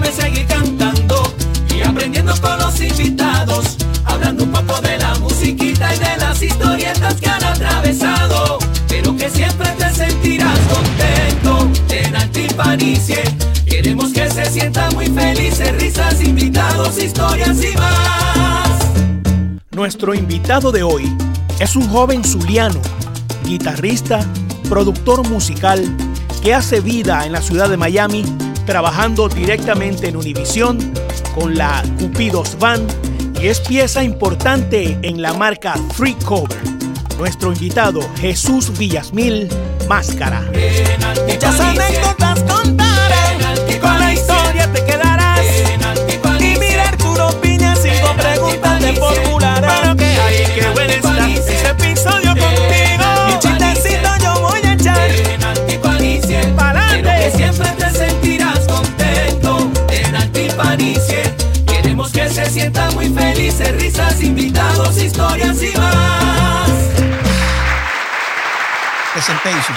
déjame seguir cantando y aprendiendo con los invitados, hablando un poco de la musiquita y de las historietas que han atravesado, pero que siempre te sentirás contento en Altipanicie. Queremos que se sienta muy felices, risas, invitados, historias y más. Nuestro invitado de hoy es un joven zuliano, guitarrista, productor musical que hace vida en la ciudad de Miami trabajando directamente en Univision con la Cupidos Band y es pieza importante en la marca Free Cover. Nuestro invitado Jesús Villasmil Máscara. Muchas anécdotas contaré, con la historia te quedarás. Y mira Arturo Piña, cinco preguntas de formularé. Risas, invitados, historias y más. Presentation.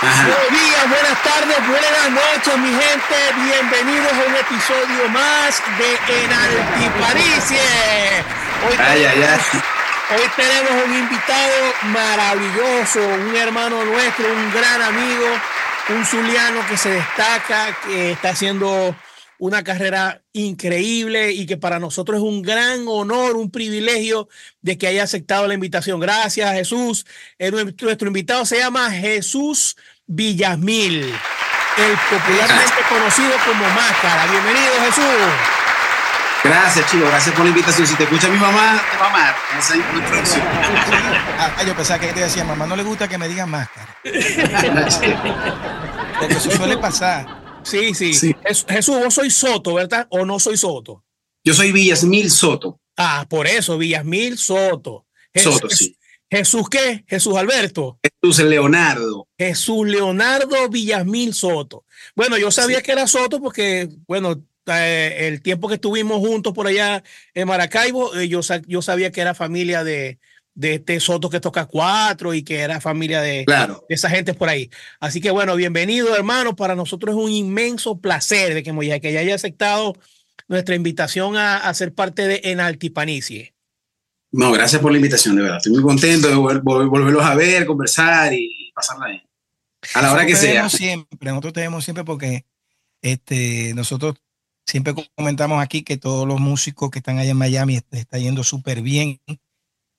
Buenos días, buenas tardes, buenas noches, mi gente. Bienvenidos a un episodio más de En Altiparicie. Hoy, Ay, ay, tenemos, ay. hoy tenemos un invitado maravilloso, un hermano nuestro, un gran amigo, un zuliano que se destaca, que está haciendo una carrera increíble y que para nosotros es un gran honor, un privilegio de que haya aceptado la invitación. Gracias, Jesús. Eh, nuestro, nuestro invitado se llama Jesús Villasmil, el popularmente conocido como Máscara. Bienvenido, Jesús. Gracias, chico. Gracias por la invitación. Si te escucha mi mamá, te va a amar. Esa es una introducción. Ah, yo pensaba que te decía, mamá, no le gusta que me digan máscara. Porque eso suele pasar. Sí, sí. Sí. Jes- Jesús, vos soy Soto, ¿verdad? ¿O no soy Soto? Yo soy Villasmil Soto. Ah, por eso, Villasmil Soto. Soto, sí. Jesús, ¿qué? Jesús Alberto. Jesús Leonardo. Jesús Leonardo Villasmil Soto. Bueno, yo sabía Sí. que era Soto porque, bueno, eh, el tiempo que estuvimos juntos por allá en Maracaibo, eh, yo, yo sabía que era familia de, de este Soto que toca cuatro y que era familia de, Claro. de esa gente por ahí. Así que bueno, bienvenido hermano, para nosotros es un inmenso placer de que, mo- ya- que ya haya aceptado nuestra invitación a, a ser parte de En Altipanicie. No, gracias por la invitación, de verdad. Estoy muy contento de vol- vol- volverlos a ver, conversar y pasarla bien. A la hora que sea. vemos siempre, nosotros te vemos siempre porque este, nosotros siempre comentamos aquí que todos los músicos que están allá en Miami est- está yendo súper bien.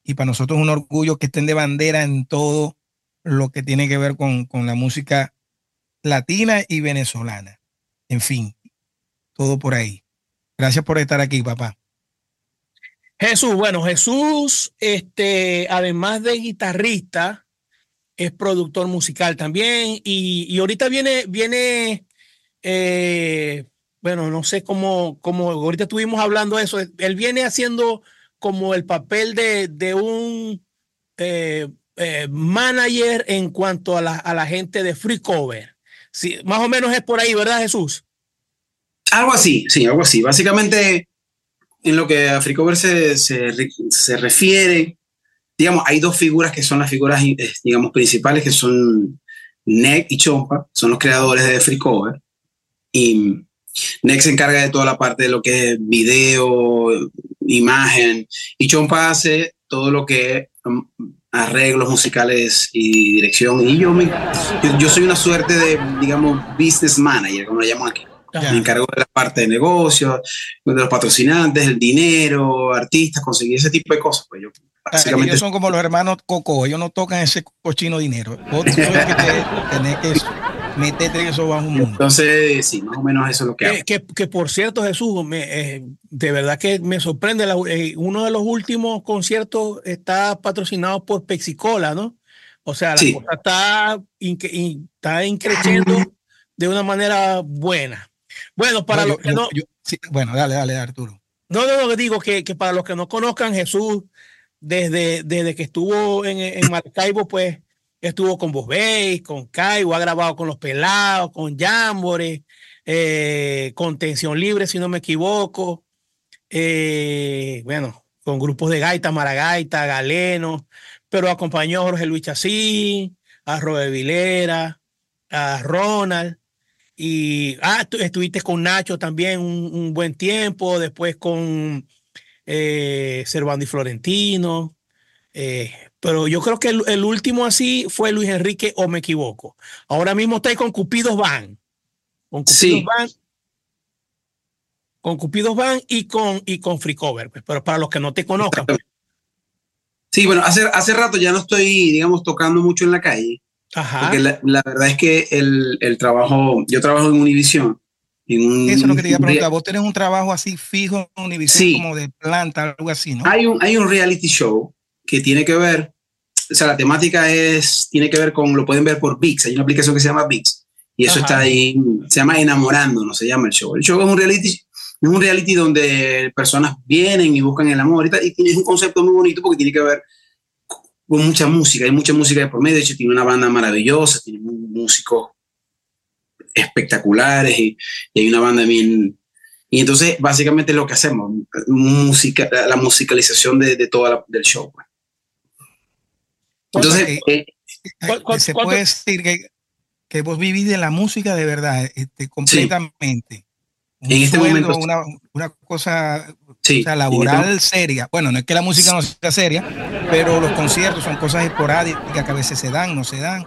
Y para nosotros es un orgullo que estén de bandera en todo lo que tiene que ver con, con la música latina y venezolana. En fin, todo por ahí. Gracias por estar aquí, papá. Jesús, bueno, Jesús, este, además de guitarrista, es productor musical también y, y ahorita viene, viene, eh, bueno, no sé cómo, cómo, ahorita estuvimos hablando de eso, él viene haciendo como el papel de, de un eh, eh, manager en cuanto a la, a la gente de Free Cover. Sí, más o menos es por ahí, ¿verdad, Jesús? Algo así, sí, algo así. Básicamente, en lo que a Freecover se, se, re- se refiere, digamos, hay dos figuras que son las figuras, eh, digamos, principales, que son Nick y Chompa, son los creadores de Freecover. Y Nick se encarga de toda la parte de lo que es video, imagen, y Chompa hace todo lo que es um, arreglos musicales y dirección. Y yo, me, yo, yo soy una suerte de, digamos, business manager, como le llaman aquí. Me encargo de la parte de negocios, de los patrocinantes, el dinero, artistas, conseguir ese tipo de cosas. Pues yo, básicamente, Ellos son como los hermanos Coco, ellos no tocan ese cochino dinero. Vos tú eres que te, tenés que meterte en eso bajo un mundo. entonces, sí, más o menos eso es lo que hago. Que, por cierto, Jesús, me, eh, de verdad que me sorprende. la- eh, uno de los últimos conciertos está patrocinado por Pexicola, ¿no? O sea, la Sí. cosa está, inque- in- está increciendo de una manera buena. Bueno, para No, los yo- que yo- no, yo- sí, bueno, dale, dale, Arturo. no, no, no, digo que, que para los que no conozcan, Jesús, desde, desde que estuvo en, en Maracaibo, pues estuvo con Veis, con Caibo, ha grabado con Los Pelados, con Jambore, eh, con Tensión Libre, si no me equivoco. eh, bueno, con grupos de gaita, maragaita, galeno, pero acompañó a Jorge Luis Chacín, a Robert Vilera, a Ronald. y ah, estuviste con Nacho también un, buen tiempo, después con eh, Servando y Florentino. Eh, pero yo creo que el, último así fue Luis Enrique, o me equivoco. Ahora mismo estáis con Cupidos Van. Con Cupidos Van. Con Cupidos Van y con, y con Free Cover. Pues, pero para los que no te conozcan. Pues. Sí, bueno, hace, hace rato ya no estoy, digamos, tocando mucho en la calle. Ajá. Porque la, verdad es que el, el, trabajo, yo trabajo en Univision. En Eso es lo que te iba a preguntar. Vos tenés un trabajo así fijo en Univision, como de planta, algo así, ¿no? Hay un, hay un reality show que tiene que ver, o sea, la temática es, tiene que ver con, lo pueden ver por VIX, hay una aplicación que se llama VIX, y eso está ahí, se llama Enamorando, no se llama el show. El show es un reality, es un reality donde personas vienen y buscan el amor y, y tiene un concepto muy bonito porque tiene que ver con mucha música, hay mucha música de por medio, de hecho tiene una banda maravillosa, tiene músicos espectaculares y, hay una banda bien... Y entonces básicamente lo que hacemos, música, la musicalización de, de toda del show. Pues. Entonces, eh, se puede decir que, que, vos vivís de la música de verdad, este, completamente. en este momento. Una, una cosa laboral seria. Bueno, no es que la música no sea seria, pero los conciertos son cosas esporádicas que a veces se dan, no se dan.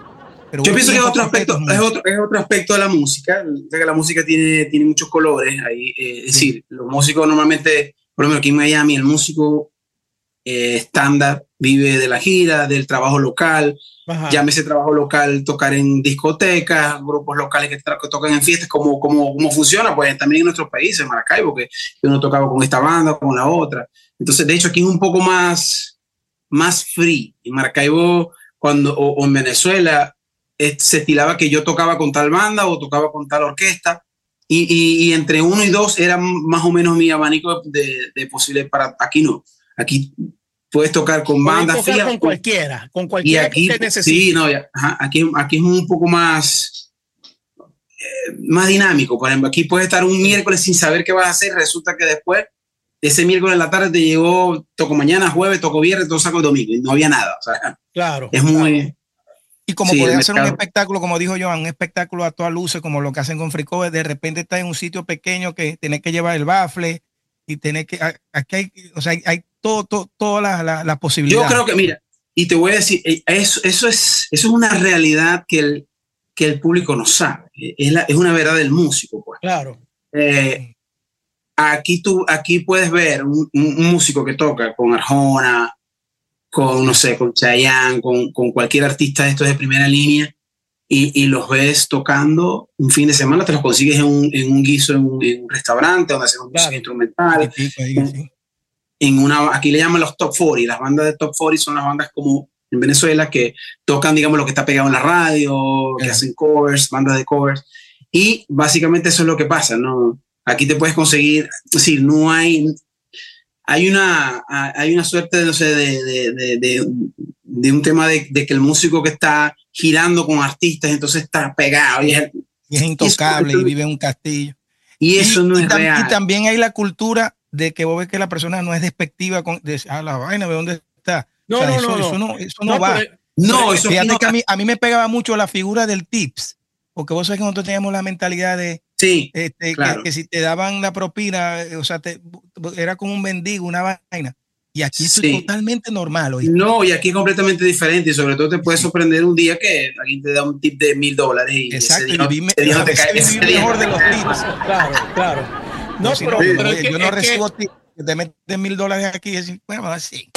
Pero Yo pienso que es otro, aspecto, es, otro, es otro aspecto de la música. que la música tiene, tiene muchos colores. Ahí, eh, es decir, los músicos normalmente, por ejemplo, aquí en Miami, el músico eh, estándar vive de la gira, del trabajo local. Llámese trabajo local, tocar en discotecas, grupos locales que, tocan en fiestas, ¿cómo, cómo, cómo funciona? Pues también en nuestros países, en Maracaibo, que uno tocaba con esta banda, con la otra. Entonces, de hecho, aquí es un poco más, más free. En Maracaibo, cuando, o, en Venezuela, se estilaba que yo tocaba con tal banda o tocaba con tal orquesta. Y, y, entre uno y dos era más o menos mi abanico de, de posible para aquí no. Aquí puedes tocar con bandas frías. Con cualquiera, con cualquiera aquí, que Sí, no, aquí, aquí es un poco más, eh, más dinámico. Por ejemplo, aquí puedes estar un miércoles sin saber qué vas a hacer. Resulta que después, ese miércoles en la tarde te llegó, toco mañana, jueves, toco viernes, todo saco domingo. Y no había nada. claro. Es muy. Y como puede ser un espectáculo, como dijo Joan, un espectáculo a todas luces, como lo que hacen con Fricobe, de repente estás en un sitio pequeño que tenés que llevar el bafle y tenés que, aquí hay, o sea, hay todo, todas las la, posibilidades. Yo creo que, mira, y te voy a decir, eh, eso, eso, es, eso es una realidad que el, que el público no sabe. Es, la, es una verdad del músico, pues. Claro. Eh, aquí, tú, aquí puedes ver un, músico que toca con Arjona, con, no sé, con Chayanne, con, con cualquier artista de estos de primera línea, y, y, los ves tocando un fin de semana, te los consigues en un, en un guiso, en un, restaurante donde hacen música instrumental. En una, aquí le llaman los top 40, las bandas de top 40 son las bandas como en Venezuela que tocan, digamos, lo que está pegado en la radio, que hacen covers, bandas de covers, y básicamente eso es lo que pasa, ¿no? Aquí te puedes conseguir, es decir, no hay, hay una, hay una suerte, no sé, de, de, de, de un tema de, que el músico que está girando con artistas, entonces está pegado y es, intocable y, vive en un castillo. Y eso no es real. Y también hay la cultura de que vos ves que la persona no es despectiva con de, a ah, la vaina, ¿de dónde está? No, no, no, eso, no, eso no, va. no, eso Fíjate que a mí, a mí me pegaba mucho la figura del tips, porque vos sabés que nosotros teníamos la mentalidad de sí, este, que, si te daban la propina, eh, o sea, te, era como un mendigo, una vaina. Y aquí es totalmente normal. No, y aquí es completamente diferente. Y sobre todo te puede sorprender un día que alguien te da un tip de mil dólares. Y Exacto, y no, te cae. mejor de los tips. Claro, claro. No, pero, yo no recibo que, te meten mil dólares aquí y decir, bueno, así.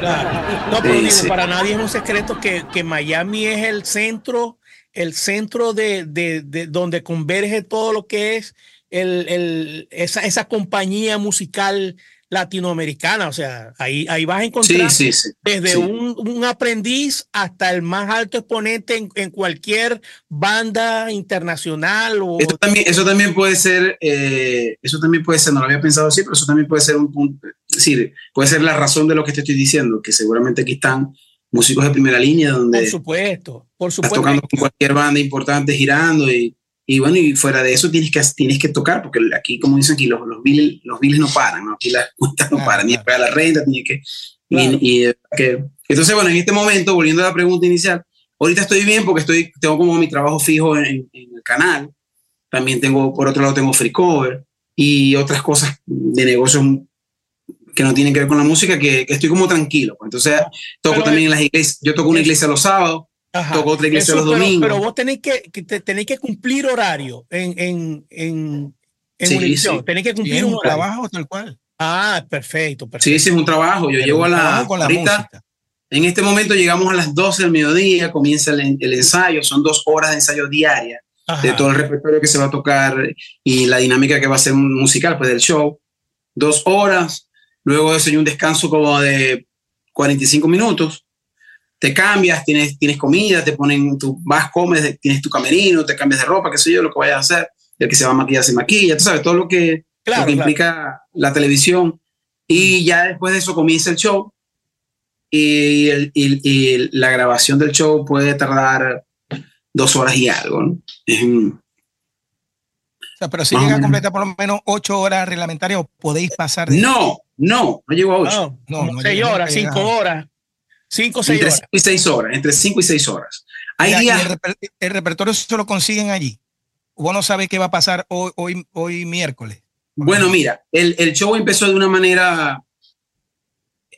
Claro. No, pero digo, para nadie es un secreto que, que, Miami es el centro, el centro de, de, de, donde converge todo lo que es el, el, esa, esa compañía musical latinoamericana. O sea, ahí, ahí vas a encontrar desde Un, un, aprendiz hasta el más alto exponente en, en cualquier banda internacional. O... Eso, también, eso también puede ser, eh, eso también puede ser, no lo había pensado así, pero eso también puede ser un punto, es decir, puede ser la razón de lo que te estoy diciendo, que seguramente aquí están músicos de primera línea donde... Por supuesto, por supuesto. tocando con cualquier banda importante girando y y bueno, y fuera de eso tienes que, tienes que tocar, porque aquí, como dicen aquí, los, los, biles, los no paran, ¿no? Aquí las cuentas no paran, ni pagar la renta, ni que, y, que... Entonces, bueno, en este momento, volviendo a la pregunta inicial, ahorita estoy bien porque estoy, tengo como mi trabajo fijo en, en el canal, también tengo, por otro lado, tengo free cover y otras cosas de negocios que no tienen que ver con la música, que, estoy como tranquilo. Pues. Entonces, toco también en las iglesias, yo toco una iglesia los sábados, toco otra iglesia los domingos. Pero vos tenéis que, tenéis que cumplir horario en, en, en, en sí, Tenéis que cumplir un, trabajo tal cual. Ah, perfecto, perfecto. Sí, sí, es un trabajo. Yo llego a la, ahorita, en este momento llegamos a las 12 del mediodía, comienza el, el ensayo, son dos horas de ensayo diaria de todo el repertorio que se va a tocar y la dinámica que va a ser musical, pues del show. Dos horas, luego de eso hay un descanso como de 45 minutos. Te cambias, tienes, tienes comida, te ponen, tú vas, comes, tienes tu camerino, te cambias de ropa, qué sé yo, lo que vayas a hacer. El que se va a maquillar se maquilla, tú sabes, todo lo que, lo que implica la televisión. Y ya después de eso comienza el show y, y, la grabación del show puede tardar dos horas y algo. ¿no? o sea, pero si llega a completar por lo menos ocho horas reglamentarias, ¿o podéis pasar de No, no, no llego a ocho. No, no, seis horas, cinco horas. Cinco, seis entre horas. Cinco y seis horas, entre cinco y seis horas. Hay el, repertorio se lo consiguen allí. Vos no sabes qué va a pasar hoy, hoy, hoy miércoles. Bueno, mira, el, el, show empezó de una manera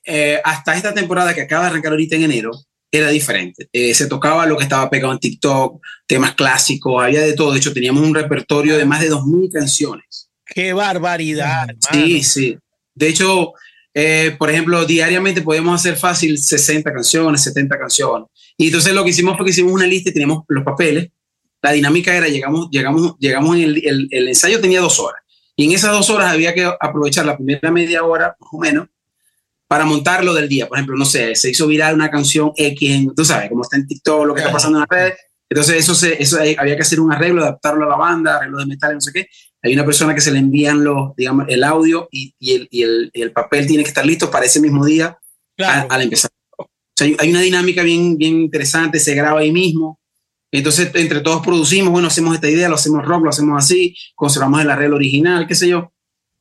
eh, hasta esta temporada que acaba de arrancar ahorita en enero, era diferente. Eh, se tocaba lo que estaba pegado en TikTok, temas clásicos, había de todo. De hecho, teníamos un repertorio de más de 2.000 canciones. ¡Qué barbaridad! Sí, sí. De hecho, eh, por ejemplo, diariamente podíamos hacer fácil 60 canciones, 70 canciones. Y entonces lo que hicimos fue que hicimos una lista y teníamos los papeles. La dinámica era, llegamos, llegamos, llegamos en el, el, el ensayo tenía dos horas. Y en esas dos horas había que aprovechar la primera media hora, más o menos, para montar lo del día. Por ejemplo, no sé, se hizo viral una canción X, tú sabes, como está en TikTok, lo que está pasando en las redes. Entonces, eso, se, eso había que hacer un arreglo, adaptarlo a la banda, arreglo de metal, no sé qué. Hay una persona que se le envían los, digamos, el audio y, y, el, y, el, el, papel tiene que estar listo para ese mismo día al, empezar. O sea, hay una dinámica bien, bien interesante, se graba ahí mismo. Entonces, entre todos producimos, bueno, hacemos esta idea, lo hacemos rock, lo hacemos así, conservamos el arreglo original, qué sé yo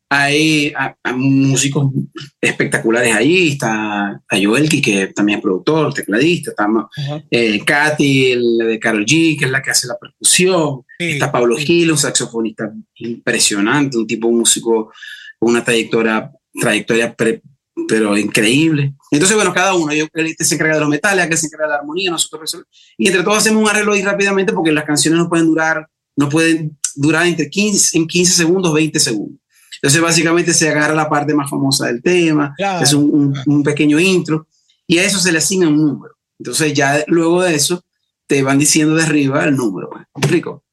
hay, músicos espectaculares ahí, está Joelki, que también es productor, tecladista, está eh, Katy, el de Carol G, que es la que hace la percusión, está Pablo Gil, un saxofonista impresionante, un tipo músico con una trayectoria, trayectoria pero increíble. Entonces, bueno, cada uno, yo, él se encarga de los metales, aquel se encarga de la armonía, nosotros Y entre todos hacemos un arreglo ahí rápidamente porque las canciones no pueden durar, no pueden durar entre 15, en 15 segundos, 20 segundos. Entonces, básicamente se agarra la parte más famosa del tema, es un, un, pequeño intro, y a eso se le asigna un número. Entonces, ya luego de eso, te van diciendo de arriba el número. ¿Me explico?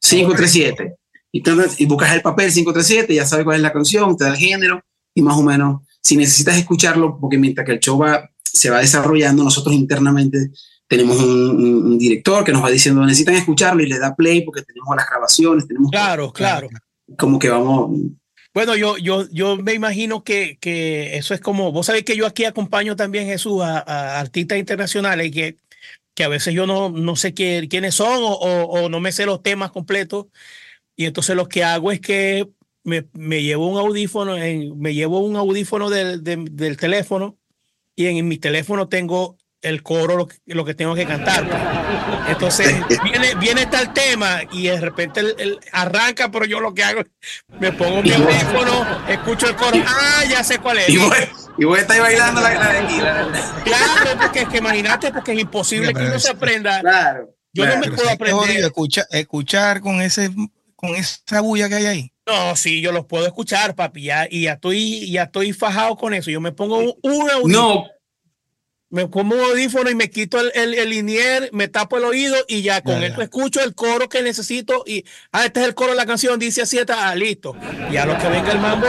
537. Y, y buscas el papel 537, ya sabes cuál es la canción, te da el género, y más o menos, si necesitas escucharlo, porque mientras que el show va, se va desarrollando, nosotros internamente tenemos un, un, director que nos va diciendo necesitan escucharlo y le da play porque tenemos las grabaciones, tenemos claro, claro. Como que vamos bueno, yo, yo, yo me imagino que, que eso es como, vos sabés que yo aquí acompaño también Jesús a, artistas internacionales que, que a veces yo no, no sé qué, quiénes son o, o, no me sé los temas completos. Y entonces lo que hago es que me, me llevo un audífono, me llevo un audífono del, del teléfono y en, en mi teléfono tengo el coro lo que, lo que tengo que cantar. Pues. Entonces viene, viene tal tema y de repente el, arranca, pero yo lo que hago me pongo mi audífono, escucho el coro, ah, ya sé cuál es. Y voy, y voy a estar bailando la, la de aquí. Claro, porque es que imagínate, porque es imposible que uno se aprenda. Claro. Yo no me puedo aprender. Escuchar, escuchar con ese con esa bulla que hay ahí. No, sí, yo los puedo escuchar, papi, ya, y ya estoy, ya estoy fajado con eso. Yo me pongo un, un audífono. No, me pongo un audífono y me quito el, el, el, linier, me tapo el oído y ya con esto escucho el coro que necesito y, ah, este es el coro de la canción, dice así, está, ah, listo. Ya lo que venga el mambo,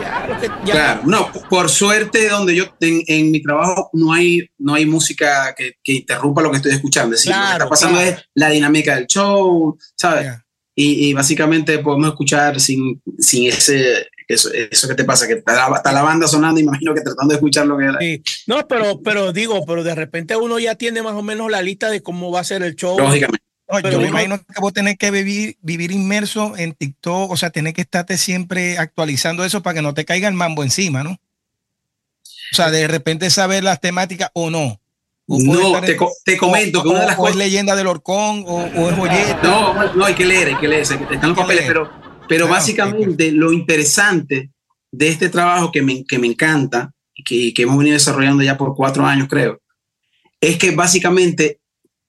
ya, que, ya. Claro, no, por suerte donde yo, en, en, mi trabajo no hay, no hay música que, que interrumpa lo que estoy escuchando, es decir, lo que está pasando es la dinámica del show, ¿sabes? Y, y, básicamente podemos escuchar sin, sin ese eso, eso que te pasa, que está la, banda sonando, imagino que tratando de escuchar lo que era. Sí. No, pero, pero digo, pero de repente uno ya tiene más o menos la lista de cómo va a ser el show. Lógicamente. yo me imagino que vos tenés que vivir, vivir inmerso en TikTok, o sea, tenés que estarte siempre actualizando eso para que no te caiga el mambo encima, ¿no? O sea, de repente saber las temáticas o no. No, te, te, comento que una de las cosas. es leyenda del Orcón o, es joyeta. No, no, hay que leer, hay que leer, están los papeles, pero, pero básicamente lo interesante de este trabajo que me, que me encanta y que, que, hemos venido desarrollando ya por cuatro años, creo, es que básicamente,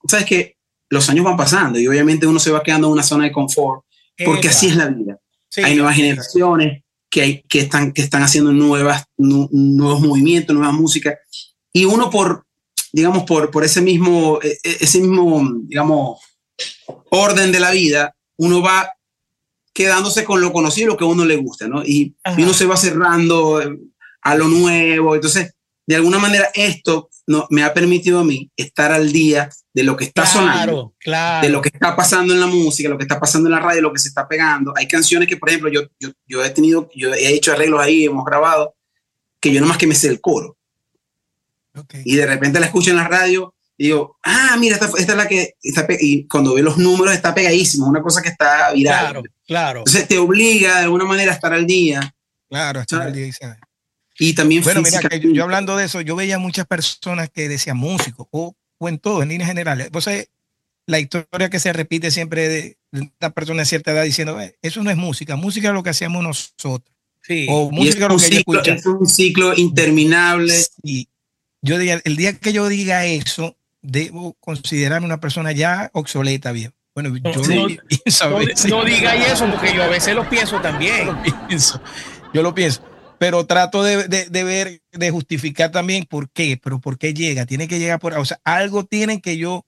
sabes que los años van pasando y obviamente uno se va quedando en una zona de confort porque así es la vida. hay nuevas generaciones que, hay, que, están, que están haciendo nuevas, nuevos movimientos, nuevas músicas y uno por, digamos, por, por ese, mismo, e, e, ese mismo, digamos, orden de la vida, uno va quedándose con lo conocido, lo que a uno le gusta, ¿no? Y, y uno se va cerrando eh, a lo nuevo. Entonces, de alguna manera, esto no, me ha permitido a mí estar al día de lo que está sonando, de lo que está pasando en la música, lo que está pasando en la radio, lo que se está pegando. Hay canciones que, por ejemplo, yo, yo, yo he tenido, yo he hecho arreglos ahí, hemos grabado, que yo nomás que me sé el coro. Y de repente la escucho en la radio y digo, ah, mira, esta, esta es la que está y cuando ve los números está pegadísimo, una cosa que está viral. Claro, claro. Entonces te obliga de alguna manera a estar al día. Claro, estar al día. Y también Bueno, mira, que yo, hablando de eso, yo veía muchas personas que decían músicos o, o en todo, en líneas generales. Entonces, la historia que se repite siempre de una persona de cierta edad diciendo, eso no es música, música es lo que hacemos nosotros. Sí. O música es, lo que ciclo, es un ciclo interminable. Y yo diría, el día que yo diga eso, debo considerarme una persona ya obsoleta, bien. Bueno, yo no, pienso no, diga eso porque yo a veces lo pienso también. Yo lo pienso, yo lo pienso. Pero trato de, de, ver, de justificar también por qué, pero por qué llega. Tiene que llegar por, o sea, algo tienen que yo,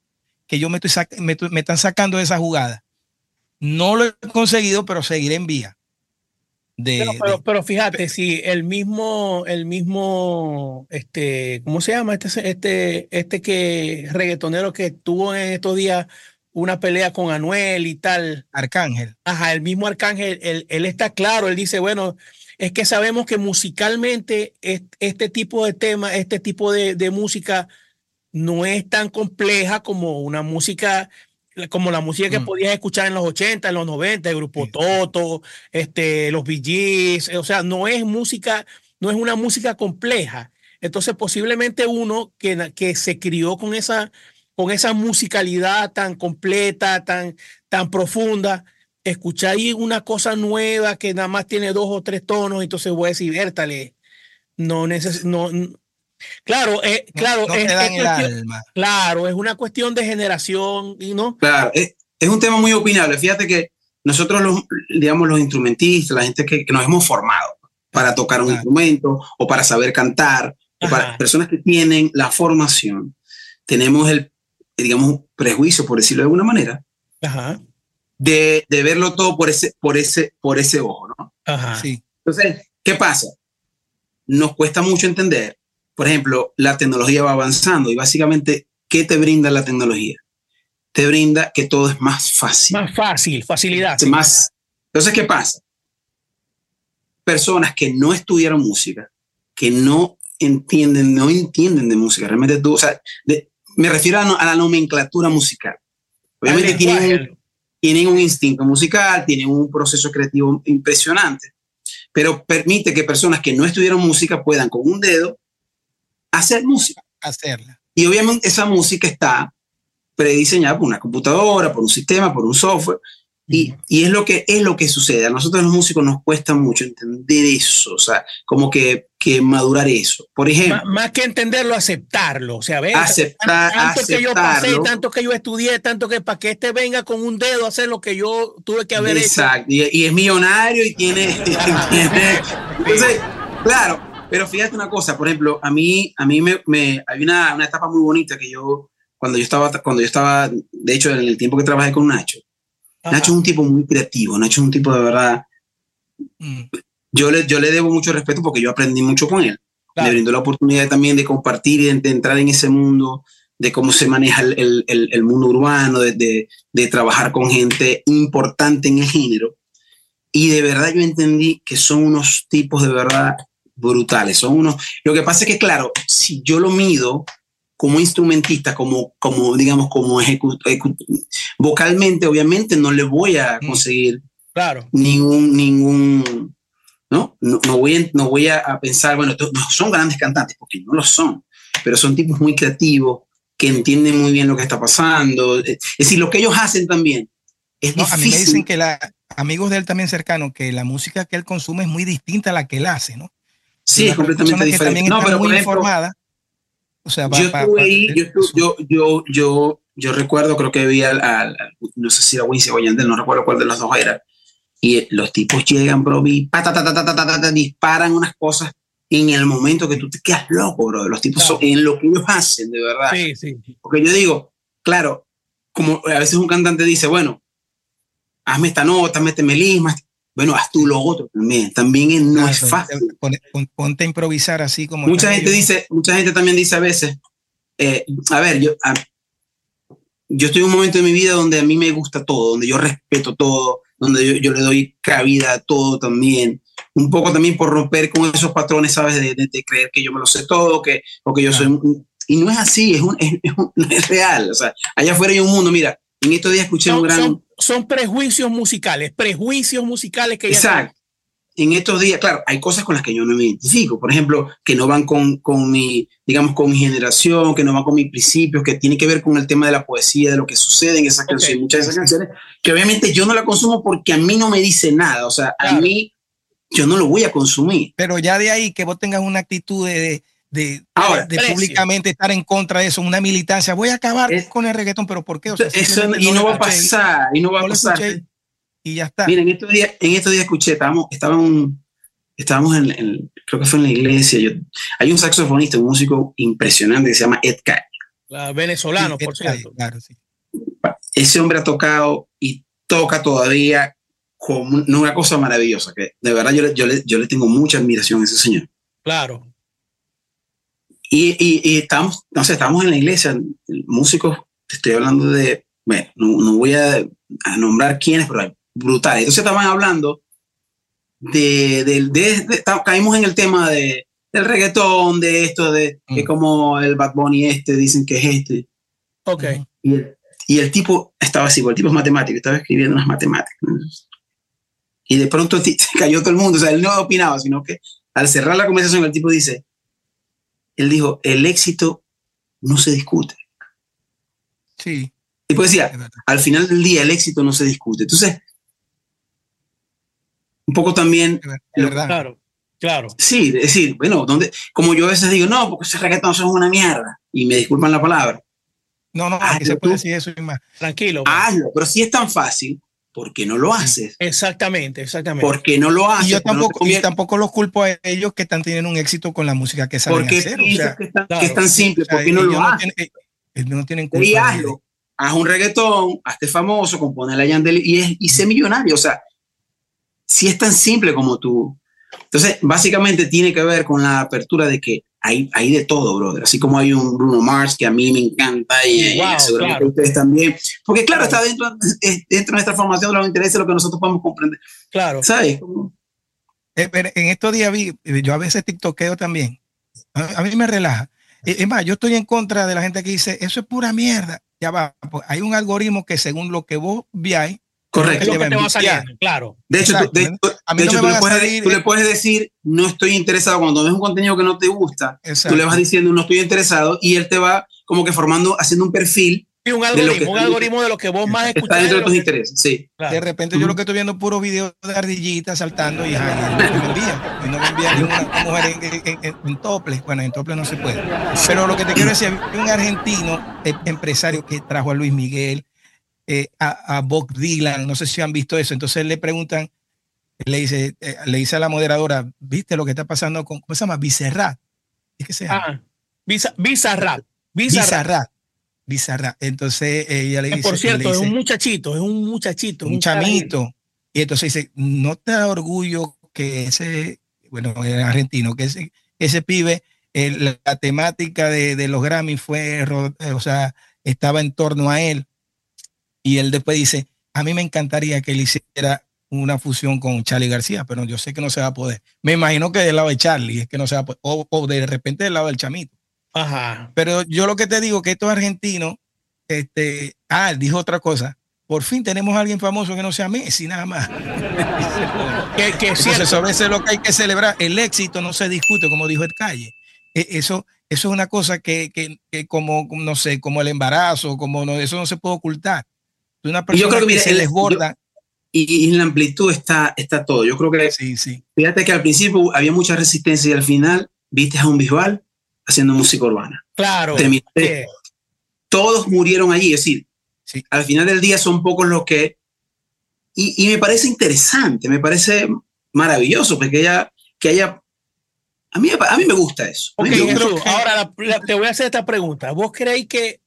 que yo me, estoy me, me están sacando de esa jugada. No lo he conseguido, pero seguiré en vía pero, pero, fíjate, si el mismo, el mismo, este, ¿cómo se llama? Este, este, este que reggaetonero que tuvo en estos días una pelea con Anuel y tal. Arcángel. Ajá, el mismo Arcángel, él, él está claro, él dice, bueno, es que sabemos que musicalmente este tipo de tema, este tipo de, de música no es tan compleja como una música como la música que mm. podías escuchar en los 80, en los 90, el grupo Toto, este, los BGs, o sea, no es música, no es una música compleja. Entonces, posiblemente uno que, que se crió con esa, con esa musicalidad tan completa, tan, tan profunda, escuchar ahí una cosa nueva que nada más tiene dos o tres tonos, entonces voy a decir, vértale, no, neces no, Claro, eh, claro, es, claro, es una cuestión de generación y no. Claro, es, un tema muy opinable. Fíjate que nosotros, los, digamos, los instrumentistas, la gente que, nos hemos formado para tocar un instrumento o para saber cantar, o para personas que tienen la formación, tenemos el, digamos, prejuicio, por decirlo de alguna manera, De, de, verlo todo por ese, por ese, por ese ojo, ¿no? Ajá. Sí. Entonces, ¿qué pasa? Nos cuesta mucho entender por ejemplo, la tecnología va avanzando y básicamente, ¿qué te brinda la tecnología? Te brinda que todo es más fácil. Más fácil, facilidad. Más. Entonces, ¿qué pasa? Personas que no estudiaron música, que no entienden, no entienden de música, realmente tú, o sea, me refiero a, la nomenclatura musical. Obviamente tienen, tienen un instinto musical, tienen un proceso creativo impresionante, pero permite que personas que no estudiaron música puedan con un dedo hacer música. Hacerla. Y obviamente esa música está prediseñada por una computadora, por un sistema, por un software. Y, y, es, lo que, es lo que sucede. A nosotros los músicos nos cuesta mucho entender eso, o sea, como que, que madurar eso. Por ejemplo. Más, que entenderlo, aceptarlo. O sea, ver, aceptar, tanto que yo pasé, tanto que yo estudié, tanto que para que este venga con un dedo a hacer lo que yo tuve que haber Exacto. hecho. Y, y es millonario y tiene, tiene entonces, claro, pero fíjate una cosa, por ejemplo, a mí, a mí me, me hay una, una, etapa muy bonita que yo, cuando yo estaba, cuando yo estaba, de hecho, en el tiempo que trabajé con Nacho, Nacho es un tipo muy creativo, Nacho es un tipo de verdad, mm. yo, le, yo le debo mucho respeto porque yo aprendí mucho con él. Le brindó la oportunidad también de compartir y de, entrar en ese mundo, de cómo se maneja el, el, el mundo urbano, de, de, de trabajar con gente importante en el género. Y de verdad yo entendí que son unos tipos de verdad brutales. Son unos. Lo que pasa es que, claro, si yo lo mido como instrumentista, como, como digamos, como vocalmente, obviamente no le voy a mm. conseguir claro. ningún, ningún, ¿no? No, voy, a, no voy a, pensar, bueno, no son grandes cantantes, porque no lo son, pero son tipos muy creativos, que entienden muy bien lo que está pasando. Es decir, lo que ellos hacen también. Es No, difícil. a mí me dicen que la, amigos de él también cercanos, que la música que él consume es muy distinta a la que él hace, ¿no? Sí, es completamente diferente. no, pero muy informada. O sea, va, yo, yo, yo, yo, yo, recuerdo, creo que vi al, no sé si era Wincy o Yandel, no recuerdo cuál de los dos era. Y los tipos llegan, bro, y disparan unas cosas en el momento que tú te quedas loco, bro. Los tipos son en lo que ellos hacen, de verdad. Sí, sí. Porque yo digo, claro, como a veces un cantante dice, bueno, hazme esta nota, hazme este melisma, bueno, haz tú lo otro también. También es- no es Claro, fácil. pon- pon- Ponte a improvisar así como. Mucha gente ellos. dice, mucha gente también dice a veces, eh, a ver, yo, a- yo estoy en un momento de mi vida donde a mí me gusta todo, donde yo respeto todo, donde yo, yo le doy cabida a todo también. Un poco también por romper con esos patrones, ¿sabes? De, de- de creer que yo me lo sé todo, que, o que yo soy... un- Y no es así, es, un, es, es un- no es real. O sea, allá afuera hay un mundo, mira, en estos días escuché un gran... son- son prejuicios musicales, prejuicios musicales que ya Exacto. En estos días, claro, hay cosas con las que yo no me identifico. Por ejemplo, que no van con, con mi, digamos, con mi generación, que no van con mis principios, que tiene que ver con el tema de la poesía, de lo que sucede en esas canciones, muchas de esas canciones, que obviamente yo no la consumo porque a mí no me dice nada. O sea, a mí, yo no lo voy a consumir. Pero ya de ahí que vos tengas una actitud de, de, Ahora, de públicamente estar en contra de eso, una militancia. Voy a acabar Es- con el reggaetón, pero ¿por qué? O sea, Eso, simplemente y no va a escuché pasar, y no va no a pasar. Y ya está. Mira, en estos días, en estos días escuché, estábamos, estábamos, estábamos en, en- creo que fue en la iglesia. yo- hay un saxofonista, un músico impresionante que se llama Ed Cash. La venezolano, Sí, por cierto. Claro, sí. ese hombre ha tocado y toca todavía como una cosa maravillosa, que de verdad yo le, yo le, yo le tengo mucha admiración a ese señor. Claro. Y, y, y estamos, no sé, estamos en la iglesia, músicos, te estoy hablando de, bueno, no, no voy a, a nombrar quiénes, pero hay brutales. Entonces estaban hablando de, de, de- de- caímos en el tema de, del reggaetón, de esto, de que Mm. como el Bad Bunny este, dicen que es este. Ok. Y el, y el tipo estaba así, el tipo es matemático, estaba escribiendo unas matemáticas. Y de pronto se cayó todo el mundo, o sea, él no opinaba, sino que al cerrar la conversación el tipo dice, él dijo, el éxito no se discute. Sí, El tipo decía, es al final del día el éxito no se discute. Entonces, un poco también, Es es verdad. Claro. Claro. sí, decir, bueno, donde, como yo a veces digo, no, porque ese reggaetón son una mierda, y me disculpan la palabra, No, no, Ah, aquí se tú- puede decir eso y más. Tranquilo. hazlo, pero si es tan fácil, ¿por qué no lo haces? Exactamente, exactamente. ¿Por qué no lo haces? Y yo ¿Por qué no tampoco, y tampoco los culpo a ellos que están teniendo un éxito con la música que saben ¿Por qué hacer. O sea, que, es tan- claro, que es tan simple? ¿Por qué no lo ellos no tienen Y culpa. de- hazlo. Haz un reggaetón, hazte famoso, compone la Yandel y, es, y sé millonario. O sea, si es tan simple como tú. Entonces, básicamente tiene que ver con la apertura de que hay, hay de todo, brother. Así como hay un Bruno Mars que a mí me encanta y, y Wow, seguramente claro. ustedes también. Porque claro, está dentro, dentro de nuestra formación de los intereses lo que nosotros podemos comprender. Claro. ¿Sabes? Eh, pero en estos días vi, eh, yo a veces tiktokeo también. A, a mí me relaja. Eh, Es más, yo estoy en contra de la gente que dice, eso es pura mierda. Ya va, pues, hay un algoritmo que según lo que vos veáis, Correcto. Es lo que te a va enviar. saliendo. Claro. De hecho, tú, de, A mí de no hecho, me tú, van le a puedes, salir- tú le puedes decir, no estoy interesado. Cuando ves un contenido que no te gusta, Exacto. tú le vas diciendo, no estoy interesado, y él te va como que formando, haciendo un perfil Y un lo que algoritmo, un está- algoritmo de lo que vos más que está escuchás. dentro de de tus que- intereses. Sí. Claro. De repente yo Ujú. lo que estoy viendo puro videos de ardillitas saltando y, ajá, y no me envían. Y no me envían ninguna una mujer en, en, en, en tople. Bueno, en tople no se puede. Pero lo que te quiero decir, un argentino eh, empresario que trajo a Luis Miguel, eh, a, a Bob Dylan, no sé si han visto eso. Entonces le preguntan, le dice, eh, le dice a la moderadora, ¿viste lo que está pasando con, ¿cómo se llama? Bizarrap. ¿Es que se llama? Ah, Visa, Rap. Bizarrap. Bizarrap. Entonces ella le dice, por cierto, es un muchachito, es un muchachito. un chamito. Y entonces dice, no te da orgullo que ese, bueno, el argentino, que ese, ese pibe, el- la, la temática de, de los Grammy fue, eh, o sea, estaba en torno a él. Y él después dice, a mí me encantaría que él hiciera una fusión con Charlie García, pero yo sé que no se va a poder. Me imagino que del lado de Charlie es que no se va a poder, o, o de repente del lado del chamito. Ajá. Pero yo lo que te digo que estos argentinos, este, ah, dijo otra cosa. Por fin tenemos a alguien famoso que no sea Messi, nada más. Que, que es Entonces, sobre eso es lo que hay que celebrar. El éxito no se discute, como dijo el Calle. E- Eso, eso es una cosa que, que, que como, no sé, como el embarazo, como no, eso no se puede ocultar. Una persona yo creo que, que mira, se el- desborda. Y, y en la amplitud está, está todo. Yo creo que, Sí, sí. fíjate que al principio había mucha resistencia y al final viste a un visual haciendo música urbana. Claro. Todos murieron allí, es decir, Sí. al final del día son pocos los que... Y, y me parece interesante, me parece maravilloso, porque haya, que haya... A mí, a mí me gusta eso. A mí Ok, me gusta. Jesús, ahora la- la- te voy a hacer esta pregunta. ¿Vos creéis que,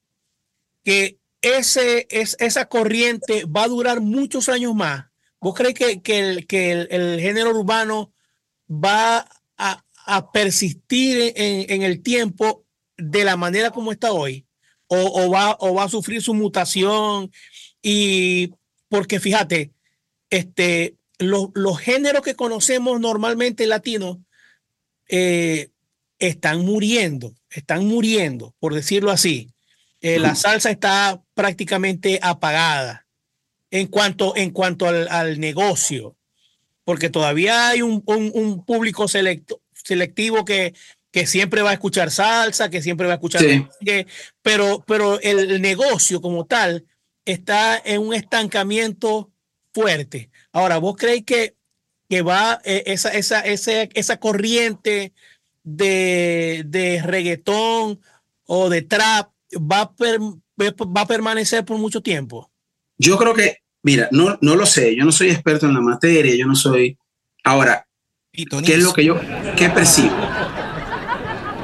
que ese, es, esa corriente va a durar muchos años más? ¿Vos creéis que, que, el, que el género urbano va a, a persistir en, en el tiempo de la manera como está hoy? ¿O, o va, ¿O va a sufrir su mutación? Y porque fíjate, este, los, los géneros que conocemos normalmente latinos eh, están muriendo, están muriendo, por decirlo así. Eh, la salsa está prácticamente apagada en cuanto, en cuanto al, al negocio, porque todavía hay un, un- un público selecto, selectivo que, que siempre va a escuchar salsa, que siempre va a escuchar, Sí. que- pero, pero el, el negocio como tal está en un estancamiento fuerte. Ahora, ¿vos creéis que, que va eh, esa, esa, esa, esa corriente de, de reggaetón o de trap va a, per- va a permanecer por mucho tiempo? Yo creo que, mira, no, no lo sé, yo no soy experto en la materia, yo no soy... Ahora, ¿qué es lo que yo qué percibo?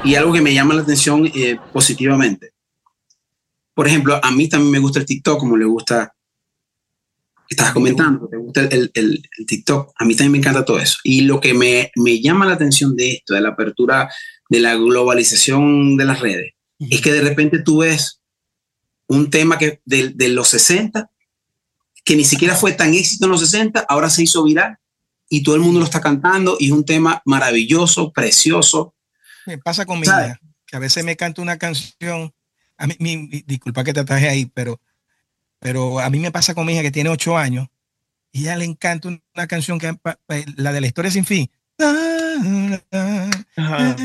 Y algo que me llama la atención eh, positivamente. Por ejemplo, a mí también me gusta el TikTok, como le gusta, estabas comentando, te gusta el, el- el- el TikTok, a mí también me encanta todo eso. Y lo que me, me llama la atención de esto, de la apertura, de la globalización de las redes, es que de repente tú ves un tema que de, de los 60, que ni siquiera fue tan éxito en los 60, ahora se hizo viral y todo el mundo lo está cantando y es un tema maravilloso, precioso. Me pasa con mi hija, que a veces me canta una canción. A mí, mi- disculpa que te traje ahí, pero, pero a mí me pasa con mi hija que tiene ocho años y a ella le encanta un- una canción que la de la historia sin fin. Ajá.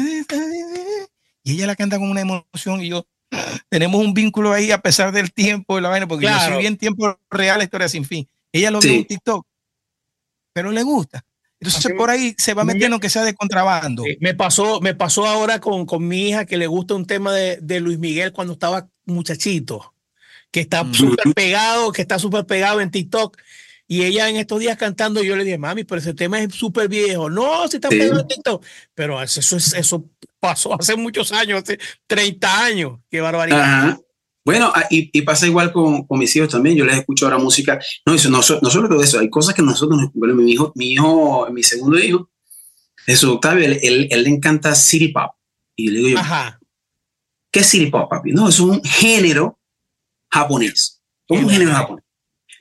Y ella la canta con una emoción y yo tenemos un vínculo ahí a pesar del tiempo y la vaina, porque yo Claro. soy bien tiempo real la historia sin fin. Ella lo Sí. ve en TikTok, pero le gusta. Entonces por ahí se va metiendo que sea de contrabando. Me pasó, me pasó ahora con, con mi hija que le gusta un tema de, de Luis Miguel cuando estaba muchachito, que está Mm. súper pegado, que está súper pegado en TikTok. Y ella en estos días cantando, yo le dije, mami, pero ese tema es súper viejo. No, si está Sí. pegado en TikTok. Pero eso, es, eso pasó hace muchos años, hace 30 años. Qué barbaridad. Ajá. Bueno, ah, y, y pasa igual con, con mis hijos también. Yo les escucho ahora música. No, eso, no, no solo todo eso, hay cosas que nosotros, nos- bueno, mi hijo, mi hijo, mi segundo hijo, Jesús Octavio, él, él- él le encanta City Pop. Y le digo yo, Ajá. ¿qué es City Pop, papi? No, es un género japonés. Es un género japonés.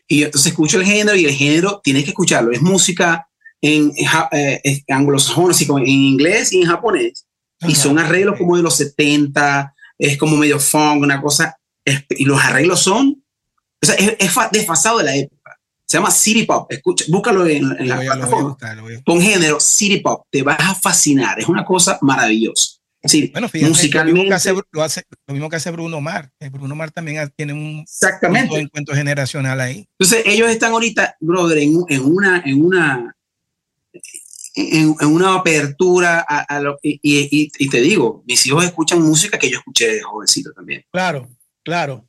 Y entonces escucho el género y el género tienes que escucharlo. Es música en, en ja- eh, anglosajón, así como en inglés y en japonés. Y son arreglos como de los 70, es como medio funk, una cosa. es- y los arreglos son, o sea, es, es fa- desfasado de la época. Se llama City Pop. Escucha, búscalo en, la plataforma. Con género City Pop, te vas a fascinar. Es una cosa maravillosa. Sí, Bueno, fíjate, lo mismo, musicalmente. que hace, lo, hace- lo mismo que hace Bruno Mar. Eh, Bruno Mar también tiene un Exactamente. encuentro generacional ahí. Entonces, ellos están ahorita, brother, en, un- en una, en una, en, en una apertura a, a lo, y, y- y- te digo, mis hijos escuchan música que yo escuché de jovencito también, Claro, claro.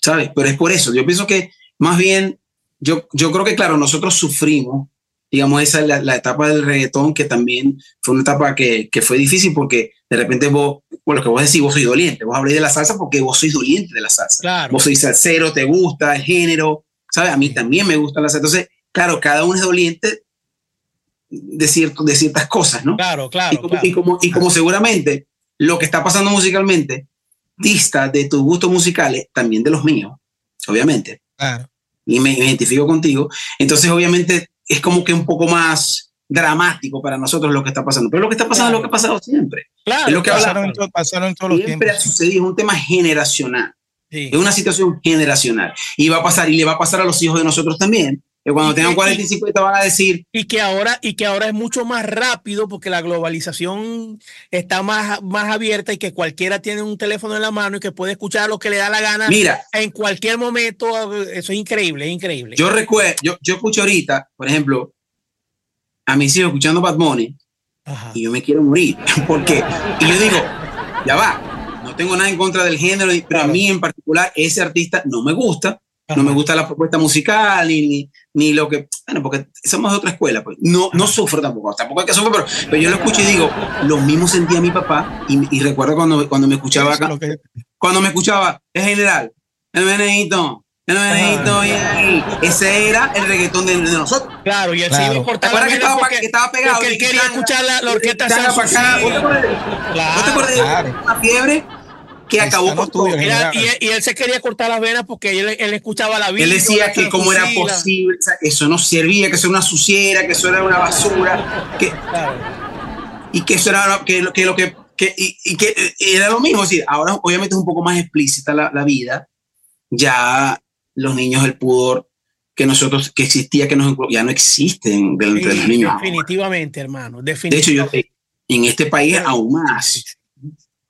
¿sabes? Pero es por eso, yo pienso que más bien, yo, yo creo que, claro, nosotros sufrimos, digamos, esa es la, la etapa del reggaetón, que también fue una etapa que, que fue difícil porque de repente vos, bueno, lo que vos decís, vos sois doliente, vos habléis de la salsa porque vos sois doliente de la salsa. Claro. Vos sois salsero, te gusta el género, ¿sabes? A mí también me gusta la salsa. Entonces, claro, cada uno es doliente de, cierto, de ciertas cosas, ¿no? Claro, y, claro, como, claro. y, como, y como seguramente lo que está pasando musicalmente dista de tus gustos musicales, también de los míos, obviamente, Claro. y me, me identifico contigo, entonces obviamente es como que un poco más dramático para nosotros lo que está pasando. Pero lo que está pasando Claro. es lo que ha pasado siempre. Claro, es lo que. Pasaron, en to- pasaron todos los Siempre ha sucedido, es un tema generacional. Sí. Es una situación generacional y va a pasar y le va a pasar a los hijos de nosotros también, que cuando tengan 45 te van a decir. Y que ahora, y que ahora es mucho más rápido porque la globalización está más, más abierta y que cualquiera tiene un teléfono en la mano y que puede escuchar lo que le da la gana Mira, en cualquier momento. Eso es increíble, es increíble. Yo recuerdo, yo, yo escucho ahorita, por ejemplo, a mis hijos escuchando Bad Bunny Ajá. y yo me quiero morir. ¿Por qué? Y yo digo, ya va, no tengo nada en contra del género, pero a mí en particular ese artista no me gusta. No me gusta la propuesta musical ni, ni, ni, lo que. Bueno, porque somos de otra escuela. Pues. No, no sufro tampoco. Tampoco hay que sufrir, pero, pero yo lo escucho y digo, lo mismo sentía mi papá. Y, y recuerdo cuando, cuando me escuchaba acá. Que... Cuando me escuchaba, es general, el menejito, el menejito, ah, y ese era el reggaetón de, de nosotros. Claro, y él claro. se iba a cortar la que estaba, porque, que estaba pegado. Porque él quería escuchar la, la orquesta para acá. ¿Vos te acuerdas de claro. la fiebre? Que acabó con todo. Y, y, él se quería cortar las venas porque él, él escuchaba la vida. Él decía que cómo era posible, o sea, eso no servía, que eso era una suciera, que eso era una basura, que, claro. y que eso era que, que lo que, que y, y, que era lo mismo. Es decir, ahora obviamente es un poco más explícita la, la vida, ya los niños, el pudor que nosotros, que existía, que nos, ya no existen de, de los niños. Definitivamente, hermano. Definitivamente. De hecho, yo, en este país pero, aún más.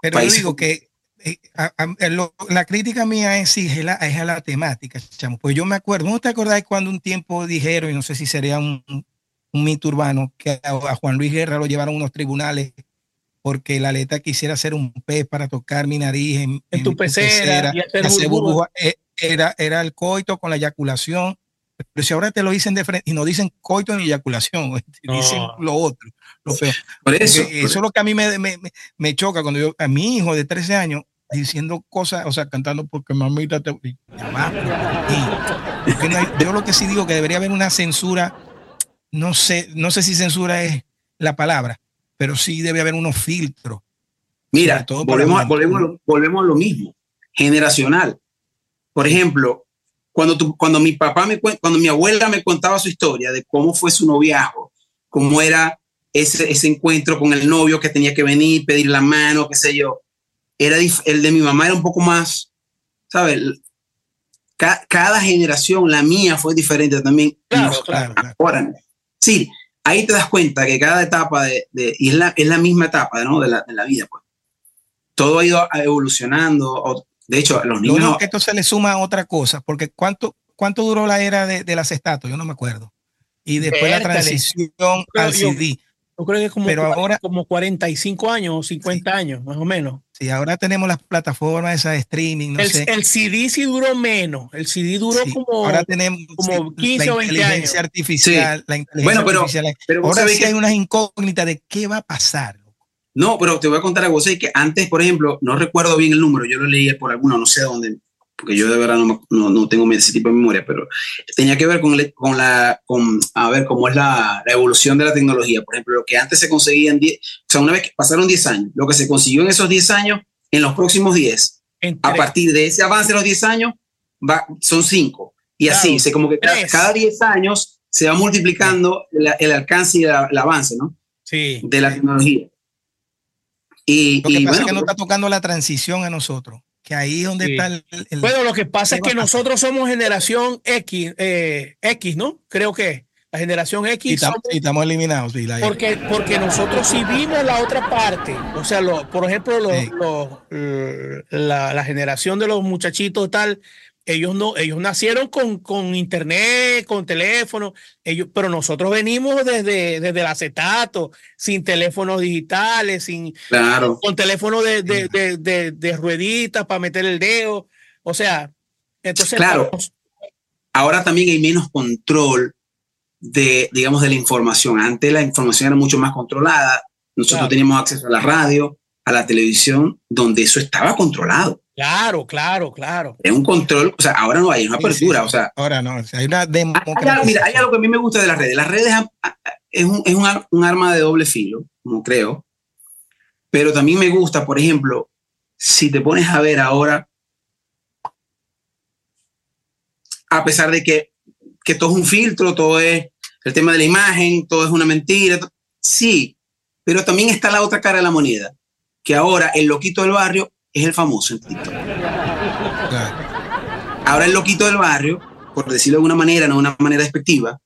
Pero yo digo que a, a, lo, la crítica mía es, sí, es, la, es a la temática, chamo. Pues yo me acuerdo, ¿no te acordáis cuando un tiempo dijeron, y no sé si sería un, un mito urbano, que a, a, Juan Luis Guerra lo llevaron a unos tribunales porque la letra quisiera hacer un pez para tocar mi nariz en, en, en tu pecera, y hacer hacer burbuja. Era, era el coito con la eyaculación. Pero si ahora te lo dicen de frente y no dicen coito ni eyaculación, dicen lo otro, lo feo. Por eso, por eso es lo que a mí me, me, me, choca cuando yo, a mi hijo de 13 años, diciendo cosas, o sea, cantando porque mamita te. Y, y, no hay, yo lo que sí digo que debería haber una censura, no sé, no sé si censura es la palabra, pero sí debe haber unos filtros. Mira, todo volvemos, a, volvemos, volvemos a lo mismo, generacional. Por ejemplo, cuando, tu, cuando mi papá me cuando mi abuela me contaba su historia de cómo fue su noviazgo, cómo era ese, ese encuentro con el novio que tenía que venir, pedir la mano, qué sé yo era el de mi mamá era un poco más, ¿sabes? Cada, cada generación, la mía fue diferente también. Claro, claro, ahora, sí, ahí te das cuenta que cada etapa de, de y es la, es la misma etapa, ¿no? De la, de la vida, pues. Todo ha ido evolucionando. De hecho, los niños. No, esto se le suma otra cosa, porque ¿cuánto, cuánto duró la era de, de las estatuas? Yo no me acuerdo. Y después Vértale. la transición al CD. Yo creo que es como, Pero ahora, como 45 años o 50 sí. años, más o menos. Sí, ahora tenemos las plataformas esas de streaming, no el, sé. el, CD sí duró menos. El CD duró sí, como, ahora tenemos, como 15 la o 20 inteligencia años. artificial, la inteligencia bueno, pero, artificial. pero ahora sí que hay unas incógnitas de qué va a pasar. No, pero te voy a contar algo. Sé que antes, por ejemplo, no recuerdo bien el número, yo lo leí por alguno, no sé dónde, porque yo de verdad no, no, no, tengo ese tipo de memoria, pero tenía que ver con, con la, con, a ver, cómo es la, la, evolución de la tecnología. Por ejemplo, lo que antes se conseguía en 10, o sea, una vez que pasaron 10 años, lo que se consiguió en esos 10 años, en los próximos 10, a partir de ese avance de los 10 años, va, son 5. Y así, claro. se, como que cada, cada, 10 años se va multiplicando el, el alcance y la, el avance, ¿no? Sí. De la tecnología. Y, lo que y pasa bueno, es que no está tocando la transición a nosotros que ahí es donde sí. está el, el, Bueno, lo que pasa es que nosotros somos generación X, eh, X, ¿no? Creo que la generación X. Y, estamos, y estamos eliminados. Sí, la porque, porque nosotros sí vimos la otra parte. O sea, lo, por ejemplo, lo, sí. lo, la, la, generación de los muchachitos tal, ellos no, ellos nacieron con, con internet, con teléfono, ellos, pero nosotros venimos desde, desde el acetato, sin teléfonos digitales, sin claro. con teléfono de, de, de, de, de rueditas para meter el dedo. O sea, entonces claro. Vamos, ahora también hay menos control de, digamos, de la información. Antes la información era mucho más controlada. Nosotros claro. teníamos acceso a la radio, a la televisión, donde eso estaba controlado. Claro, claro, claro. Es un control, o sea, ahora no hay una apertura, sí, sí. o sea. Ahora no, o sea, hay una democracia. Mira, hay algo que a mí me gusta de las redes. Las redes es un, es un, un arma de doble filo, como creo, pero también me gusta, por ejemplo, si te pones a ver ahora, a pesar de que, que todo es un filtro, todo es el tema de la imagen, todo es una mentira, todo, sí, pero también está la otra cara de la moneda, que ahora el loquito del barrio es el famoso en TikTok. Claro. Ahora el loquito del barrio por decirlo de alguna manera, no de una manera despectiva.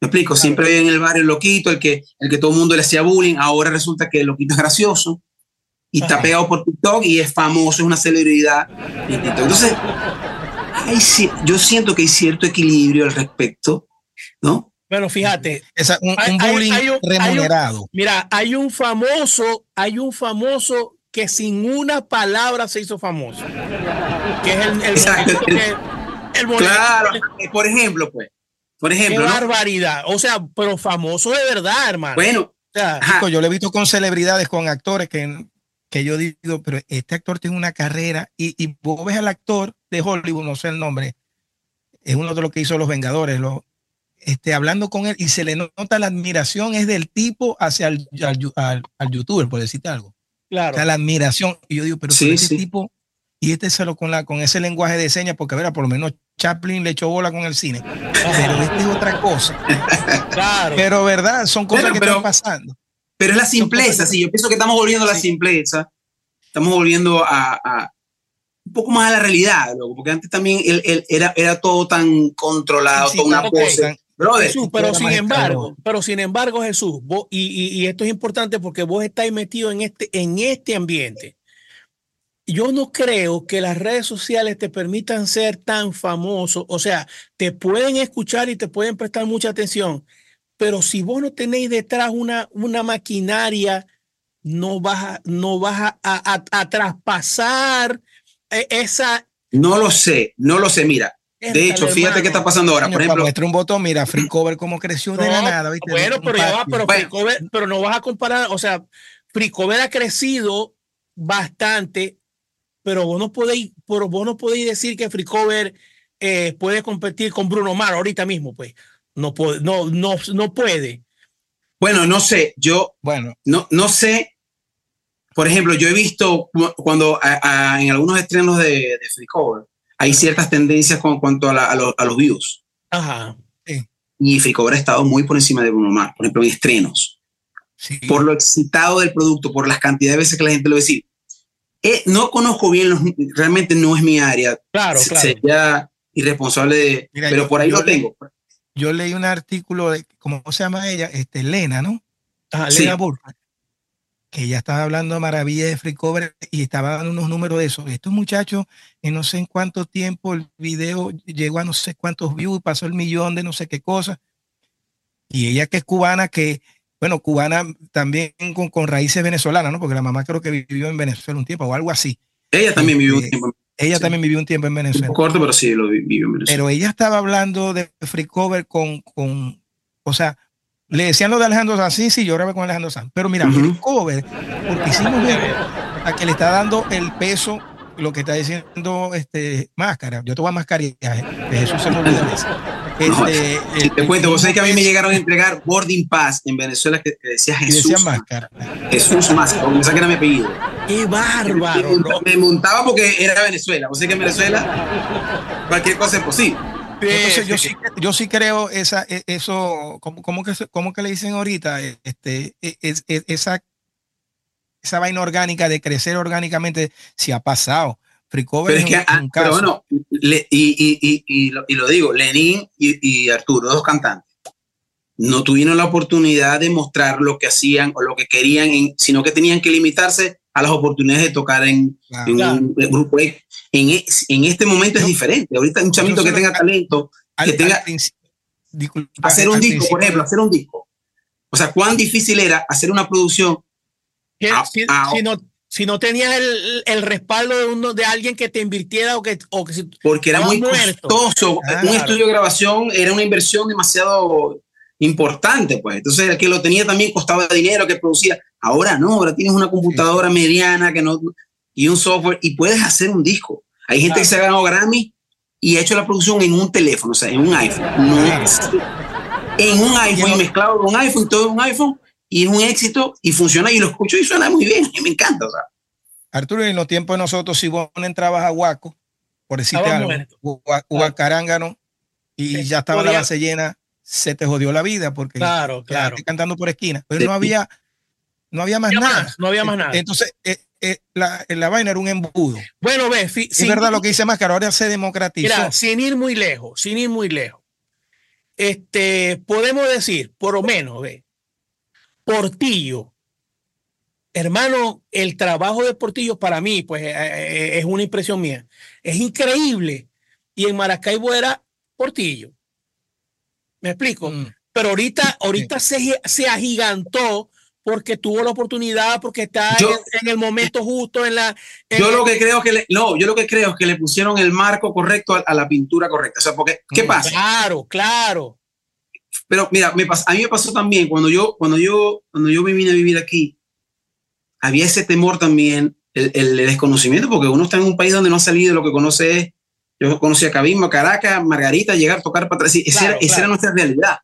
Me explico, siempre en el barrio el loquito, el que, el que todo el mundo le hacía bullying, ahora resulta que el loquito es gracioso y está pegado por TikTok y es famoso, es una celebridad en TikTok. Entonces, hay, yo siento que hay cierto equilibrio al respecto, ¿no? Bueno, fíjate. Esa, un, un bullying remunerado. mira, hay un famoso, hay un famoso que sin una palabra se hizo famoso. Que es el, el, Claro, por ejemplo, pues. Por ejemplo. Qué barbaridad. O sea, pero famoso de verdad, hermano. Bueno. yo lo he visto con celebridades, con actores que, que yo digo, pero este actor tiene una carrera y, y vos ves al actor de Hollywood, no sé el nombre, es uno de los que hizo Los Vengadores, lo, este, hablando con él y se le nota la admiración es del tipo hacia el, al, al, youtuber, por decirte algo. Claro. O sea, la admiración. Y yo digo, pero sí, ese tipo, y este solo con, la, con ese lenguaje de señas, porque a por lo menos Chaplin le echó bola con el cine. Pero este es otra cosa. claro. Pero verdad, son cosas que están pasando. Pero es la simpleza, sí, yo pienso que estamos volviendo a la simpleza. Estamos volviendo a, un poco más a la realidad, porque antes también él, era, era todo tan controlado, toda una pose. Jesús, pero sin embargo, pero sin embargo, Jesús, y, esto es importante porque vos estáis metido en este, en este ambiente. Yo no creo que las redes sociales te permitan ser tan famoso. O sea, te pueden escuchar y te pueden prestar mucha atención, pero si vos no tenéis detrás una, una maquinaria, no vas a, no vas a, a traspasar e, esa. No lo sé, no lo sé. Mira, de hecho, fíjate qué está pasando ahora. Por ejemplo, muestra un botón, mira, Free Cover cómo creció de la nada. Bueno, pero ya va, pero, Free Cover, pero no vas a comparar, o sea, Free Cover ha crecido bastante, pero vos no podéis, pero vos no podéis decir que Free Cover eh, puede competir con Bruno Mar ahorita mismo, pues. No puede, no, no, no puede. Bueno, no sé, yo, bueno, no, no sé. Por ejemplo, yo he visto cuando en algunos estrenos de, de Free Cover, hay ciertas tendencias con cuanto a, los, views. Ajá. Y Fricobra ha estado muy por encima de Bruno Mars, por ejemplo, en estrenos. Por lo excitado del producto, por las cantidades de veces que la gente lo ve Eh, no conozco bien, los, realmente no es mi área. Claro, claro. Sería irresponsable de. pero por ahí lo tengo. yo leí un artículo de, ¿cómo se llama ella? Este, Lena, ¿no? Ajá, Lena que ella estaba hablando maravilla de Free Cover y estaba dando unos números de eso. Estos muchachos, en no sé en cuánto tiempo el video llegó a no sé cuántos views, pasó el millón de no sé qué cosa. Y ella que es cubana, que, bueno, cubana también con, con raíces venezolanas, ¿no? Porque la mamá creo que vivió en Venezuela un tiempo o algo así. Ella también vivió un este, tiempo. Ella también vivió un tiempo en Venezuela. Un corto, pero sí, lo vivió en Venezuela. Pero ella estaba hablando de Free Cover con, con o sea, le decían lo de Alejandro Sanz, sí, sí, yo grabé con Alejandro Sanz. Pero mira, el cover, porque hicimos a que le está dando el peso, lo que está diciendo este, Máscara. Yo te voy a mascarilla, de Jesús se me olvidó Este, te cuento, vos sabés que a mí me llegaron a entregar Boarding Pass en Venezuela que, decía Jesús. Decía Máscara. Jesús Máscara, me saquen a mi apellido. ¡Qué bárbaro! Me, montaba porque era Venezuela. Vos sabés que en Venezuela cualquier cosa es posible. Entonces, yo, sí, yo sí creo esa, e, eso, ¿cómo, que, cómo que le dicen ahorita? Este, e, es, esa, esa vaina orgánica de crecer orgánicamente se ha pasado. pero, es que, ah, pero bueno, y, y, y, lo, y, lo, digo, Lenín y, Arturo, dos cantantes, no tuvieron la oportunidad de mostrar lo que hacían o lo que querían, sino que tenían que limitarse a las oportunidades de tocar en, un grupo En, en, este momento es diferente. Ahorita un chamito que tenga talento, que tenga... hacer un disco, por ejemplo, hacer un disco. O sea, cuán difícil era hacer una producción. si, no, si no tenías el, el respaldo de, uno, de alguien que te invirtiera o que... O que Porque era muy costoso. Un estudio de grabación era una inversión demasiado importante, pues. Entonces, el que lo tenía también costaba dinero, que producía. Ahora no, ahora tienes una computadora mediana que no, y un software y puedes hacer un disco. Hay gente que se ha ganado Grammy y ha hecho la producción en un teléfono, o sea, en un iPhone. en un iPhone, y mezclado con un iPhone, todo un iPhone, y es un éxito y funciona y lo escucho y suena muy bien, y me encanta. O sea. Arturo, en los tiempos de nosotros, si vos entrabas a Huaco, por decirte algo, Huacarángano, y ya estaba la base llena, se te jodió la vida porque claro, claro. cantando por esquina, pero no había no había más nada. no había más nada. Entonces, eh, eh, la, la, vaina era un embudo. Bueno, ve, es verdad lo que dice Máscara, ahora se democratizó. Mira, sin ir muy lejos, sin ir muy lejos. Este, podemos decir, por lo menos, ve, Portillo, hermano, el trabajo de Portillo para mí, pues eh, es una impresión mía, es increíble. Y en Maracaibo era Portillo. ¿Me explico? Mm. Pero ahorita, ahorita se, se agigantó porque tuvo la oportunidad, porque está en, el momento justo en la. yo lo que creo que le, no, yo lo que creo es que le pusieron el marco correcto a, la pintura correcta. O sea, porque ¿qué mm, pasa? Claro, claro. Pero mira, me a mí me pasó también cuando yo, cuando yo, cuando yo me vine a vivir aquí, había ese temor también, el, el, desconocimiento, porque uno está en un país donde no ha salido, lo que conoce es, yo conocí a Cabimbo, Caracas, Margarita, llegar, tocar para atrás. Esa, era, esa era nuestra realidad.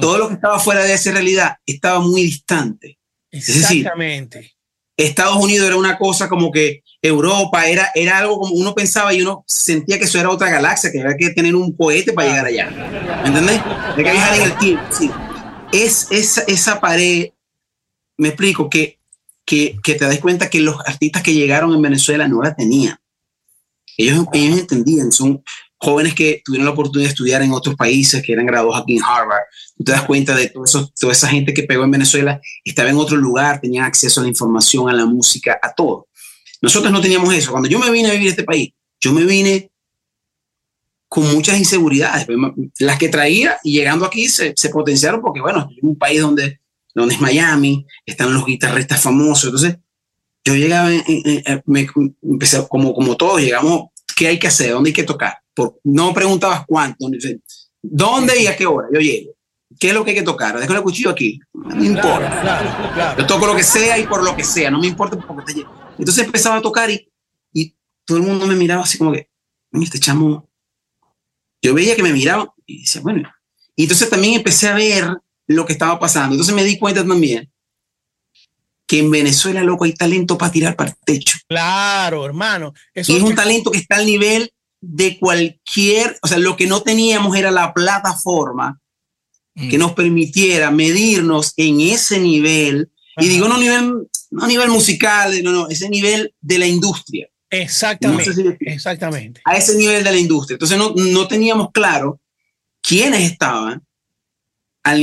Todo lo que estaba fuera de esa realidad estaba muy distante. Exactamente. Estados Unidos era una cosa como que Europa era, era algo como uno pensaba y uno sentía que eso era otra galaxia, que había que tener un cohete para llegar allá. ¿Me entendés? Hay que viajar en el tiempo. Es esa, esa pared, me explico, que, que, que te das cuenta que los artistas que llegaron en Venezuela no la tenían. Ellos, ellos entendían, son, jóvenes que tuvieron la oportunidad de estudiar en otros países, que eran graduados aquí en Harvard, tú te das cuenta de todo eso, toda esa gente que pegó en Venezuela, estaba en otro lugar, tenían acceso a la información, a la música, a todo. Nosotros no teníamos eso. Cuando yo me vine a vivir a este país, yo me vine con muchas inseguridades. Las que traía y llegando aquí se, se potenciaron porque, bueno, es un país donde, donde es Miami, están los guitarristas famosos. Entonces, yo llegaba, me, empecé como, como todos, llegamos, ¿qué hay que hacer? ¿Dónde hay que tocar? no preguntabas cuánto, dónde y a qué hora yo llego. ¿Qué es lo que hay que tocar? Dejo el cuchillo aquí. No me importa. Yo toco lo que sea y por lo que sea. No me importa porque te Entonces empezaba a tocar y, y todo el mundo me miraba así como que, este chamo. Yo veía que me miraba y decía, bueno. Y entonces también empecé a ver lo que estaba pasando. Entonces me di cuenta también que en Venezuela, loco, hay talento para tirar para el techo. Claro, hermano. Eso y es un talento que está al nivel de cualquier, o sea, lo que no teníamos era la plataforma que mm. nos permitiera medirnos en ese nivel, y digo no a nivel, no a nivel musical, no, no, ese nivel de la industria. Exactamente, exactamente. A ese nivel de la industria. Entonces no, no teníamos claro quiénes estaban, al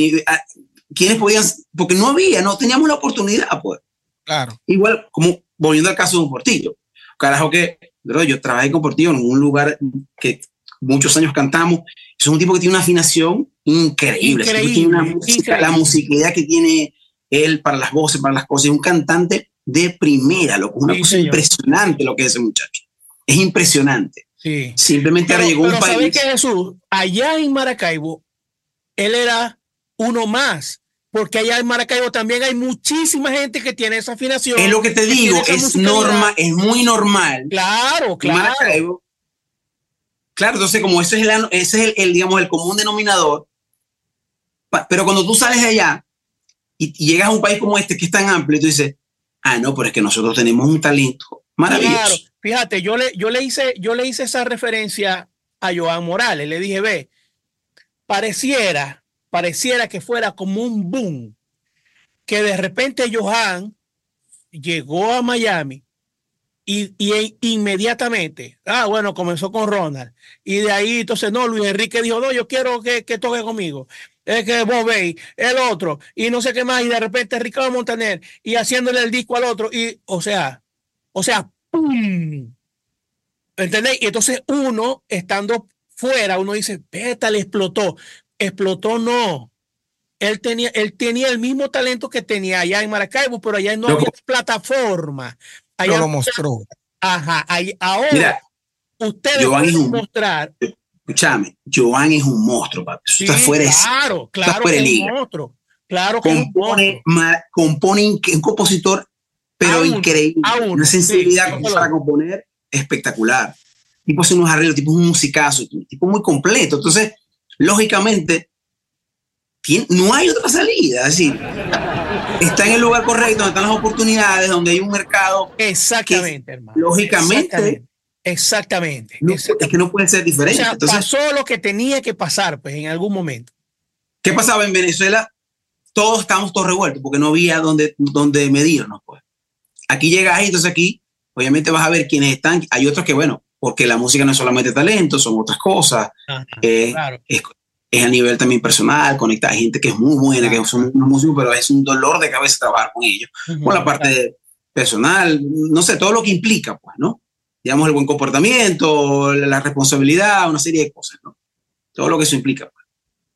quiénes podían, porque no había, no teníamos la oportunidad, pues. Claro. Igual, como volviendo al caso de un portillo. Carajo que yo trabajé con Portillo en un lugar que muchos años cantamos. Es un tipo que tiene una afinación increíble. la musicalidad que tiene él para las voces, para las cosas. Es un cantante de primera, lo una cosa impresionante lo que es ese muchacho. Es impresionante. Sí. Simplemente ahora llegó un país. que Jesús? Allá en Maracaibo, él era uno más porque allá en Maracaibo también hay muchísima gente que tiene esa afinación. Es lo que te digo, es norma, es muy normal. Claro, claro. claro, entonces como ese es el, ese es el, digamos, el común denominador, pero cuando tú sales de allá y, llegas a un país como este que es tan amplio, tú dices, ah, no, pero es que nosotros tenemos un talento maravilloso. Claro, fíjate, yo le, yo le hice, yo le hice esa referencia a Joan Morales, le dije, ve, pareciera pareciera que fuera como un boom, que de repente Johan llegó a Miami y, inmediatamente, ah, bueno, comenzó con Ronald. Y de ahí, entonces, no, Luis Enrique dijo, no, yo quiero que, toque conmigo. Es que vos veis, el otro, y no sé qué más, y de repente Ricardo Montaner, y haciéndole el disco al otro, y, o sea, o sea, ¡pum! ¿Entendéis? Y entonces uno, estando fuera, uno dice, beta, le explotó explotó, no. Él tenía, él tenía el mismo talento que tenía allá en Maracaibo, pero allá no había plataforma. Allá lo mostró. Ajá, ahí, ahora ustedes pueden mostrar. Escúchame, Joan es un monstruo, papi. Sí, está fuera Claro, claro que es un monstruo. Claro que compone, compone un compositor, pero increíble. una sensibilidad para componer espectacular. Tipo hace unos arreglos, tipo un musicazo, tipo muy completo. Entonces, lógicamente, no hay otra salida. Es decir, está en el lugar correcto, donde están las oportunidades, donde hay un mercado. Exactamente, hermano. Lógicamente. Exactamente. Es que no puede ser diferente. pasó lo que tenía que pasar, pues, en algún momento. ¿Qué pasaba en Venezuela? Todos estábamos todos revueltos porque no había donde, donde medirnos, pues. Aquí llegas y entonces aquí, obviamente vas a ver quiénes están. Hay otros que, bueno, porque la música no es solamente talento, son otras cosas. Eh, es, a nivel también personal, conecta. Hay gente que es muy buena, que son unos músicos, pero es un dolor de cabeza trabajar con ellos. Con la parte personal, no sé, todo lo que implica, pues, ¿no? Digamos, el buen comportamiento, la responsabilidad, una serie de cosas, ¿no? Todo lo que eso implica. Pues.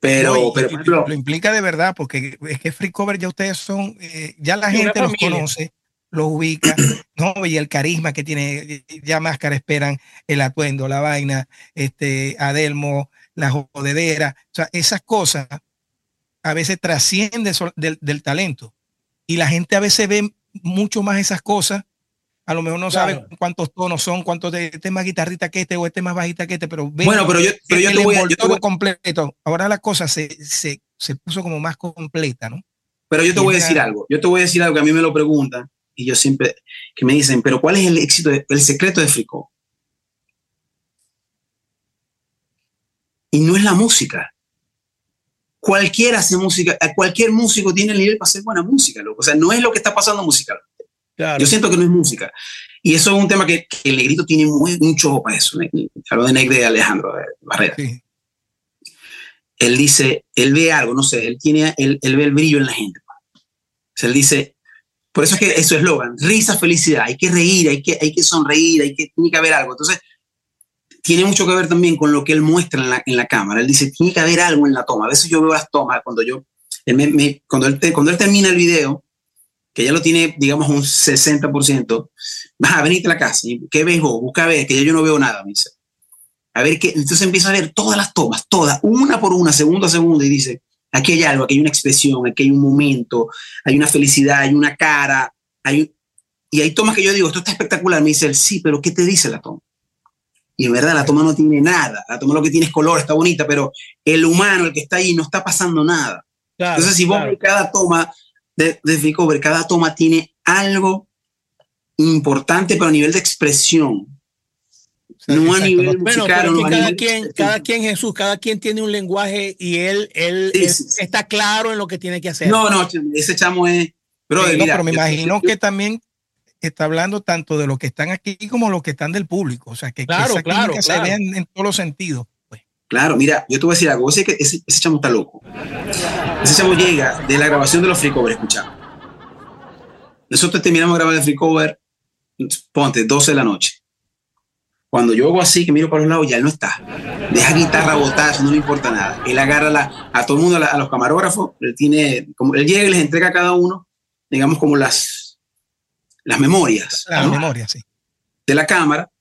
Pero, pero lo implica de verdad, porque es que Free Cover ya ustedes son, eh, ya la gente los conoce, los ubica, ¿no? Y el carisma que tiene, ya Máscara esperan el atuendo, la vaina, este, Adelmo, la jodedera, o sea, esas cosas a veces trascienden del, del talento. Y la gente a veces ve mucho más esas cosas. A lo mejor no sabe cuántos tonos son, cuántos de este más guitarrita que este o este más bajita que este, pero bueno, pero yo, pero yo te voy, yo completo. Ahora la cosa se, se, se, puso como más completa, ¿no? Pero yo te voy a decir algo. Yo te voy a decir algo que a mí me lo preguntan y yo siempre que me dicen, pero ¿cuál es el éxito, el secreto de Fricó? Y no es la música. Cualquiera hace música, cualquier músico tiene el nivel para hacer buena música, loco. O sea, no es lo que está pasando musicalmente. Yo siento que no es música. Y eso es un tema que, el negrito tiene muy, mucho para eso. Hablo de Negre de Alejandro de Barrera. Él dice, él ve algo, no sé, él, tiene, él, él ve el brillo en la gente. O sea, él dice, por eso es que eso es eslogan, risa, felicidad, hay que reír, hay que, hay que sonreír, hay que, tiene que haber algo. Entonces, tiene mucho que ver también con lo que él muestra en la, en la cámara. Él dice, tiene que haber algo en la toma. A veces yo veo las tomas cuando yo, cuando, él cuando él termina el video, que ya lo tiene, digamos, un 60%, vas a venirte a la casa. ¿Qué ves vos? Busca ver, que ya yo no veo nada, me dice. A ver, qué entonces empieza a ver todas las tomas, todas, una por una, segundo a segundo, y dice, aquí hay algo, aquí hay una expresión, aquí hay un momento, hay una felicidad, hay una cara, hay y hay tomas que yo digo, esto está espectacular, me dice él, sí, pero ¿qué te dice la toma? Y en verdad la toma no tiene nada, la toma lo que tiene es color, está bonita, pero el humano, el que está ahí, no está pasando nada. Entonces, si vos ves cada toma de, de cada toma tiene algo importante, pero a nivel de expresión. No a nivel musical. cada, quien, cada quien, Jesús, cada quien tiene un lenguaje y él, él, está claro en lo que tiene que hacer. No, no, ese chamo es... Bro, pero me imagino que también está hablando tanto de los que están aquí como los que están del público. O sea, que, claro, que, claro, se vean en todos los sentidos. Pues. Claro, mira, yo te voy a decir algo. Ese, ese, ese chamo está loco. Ese chamo llega de la grabación de los free cover, escuchamos. Nosotros terminamos de grabar el free cover, ponte, 12 de la noche. Cuando yo hago así, que miro para los lados, ya él no está. Deja guitarra botada, eso no le importa nada. Él agarra la, a todo el mundo, a, los camarógrafos, él tiene, como él llega y les entrega a cada uno, digamos, como las, las memorias. Las memorias, sí. De la cámara,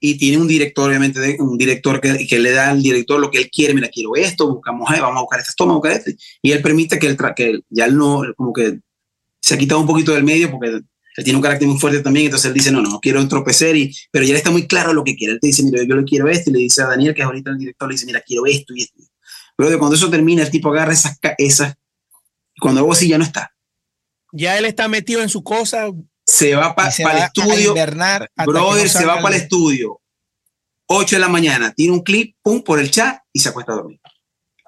y tiene un director, obviamente, un director que, que, le da al director lo que él quiere, mira, quiero esto, buscamos, vamos a buscar estas tomas, buscar esto, y él permite que, él, que ya él no, como que se ha quitado un poquito del medio porque él tiene un carácter muy fuerte también, entonces él dice, no, no, no quiero entropecer, y, pero ya está muy claro lo que quiere, él te dice, mira, yo le quiero esto, y le dice a Daniel, que es ahorita el director, le dice, mira, quiero esto y esto. Pero cuando eso termina, el tipo agarra esas, esas y cuando hago así ya no está. Ya él está metido en su cosa, se va para el estudio. Brother, se va para el estudio. 8 de la mañana, tiene un clip, pum, por el chat y se acuesta a dormir.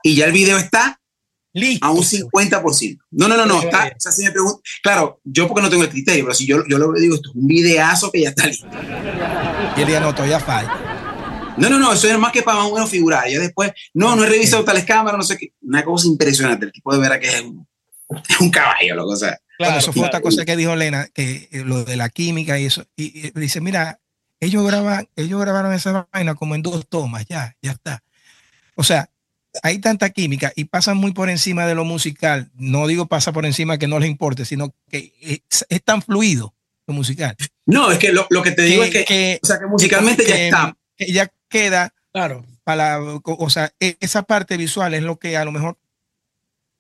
Y ya el video está Listo. a un 50%. No, no, no, no. Está, me claro, yo porque no tengo el criterio, pero si yo, yo lo digo, esto es un videazo que ya está listo. Y el día no, todavía falta. No, no, no, eso es más que para más o menos figurar. Ya después, no, no he revisado tales cámaras, no sé qué. Una cosa impresionante. El tipo de ver que es un, es un caballo, lo que sea. Claro, eso fue otra cosa que dijo Elena, que eh, lo de la química y eso. Y, dice, mira, ellos graban, ellos grabaron esa vaina como en dos tomas, ya, ya está. O sea, hay tanta química y pasan muy por encima de lo musical. No digo pasa por encima que no les importe, sino que es, tan fluido lo musical. No, es que lo, que te digo es que, o sea, que musicalmente ya está. ya queda. Claro. Para, o sea, e, esa parte visual es lo que a lo mejor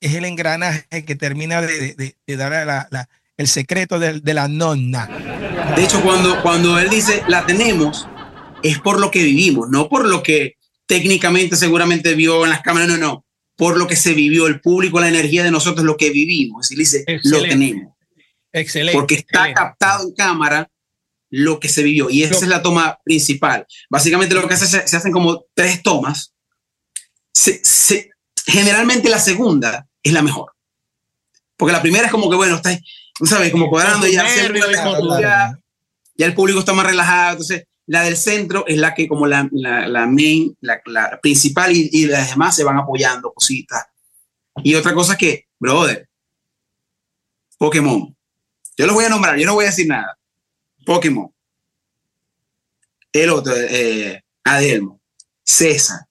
es el engranaje que termina de, dar la, el secreto de, la nonna. De hecho, cuando, cuando él dice la tenemos, es por lo que vivimos, no por lo que técnicamente seguramente vio en las cámaras, no, no, por lo que se vivió el público, la energía de nosotros, lo que vivimos. Y dice, lo tenemos. Excelente. Porque está captado en cámara lo que se vivió. Y esa es la toma principal. Básicamente lo que hace, se, se hacen como tres tomas. Se, generalmente la segunda es la mejor. Porque la primera es como que, bueno, está, sabes, como cuadrando y ya, ya, ya el público está más relajado. Entonces, la del centro es la que como la, la, la main, la, la principal y, y, las demás se van apoyando cositas. Y otra cosa que, brother, Pokémon. Yo los voy a nombrar, yo no voy a decir nada. Pokémon. El otro, eh, Adelmo, César,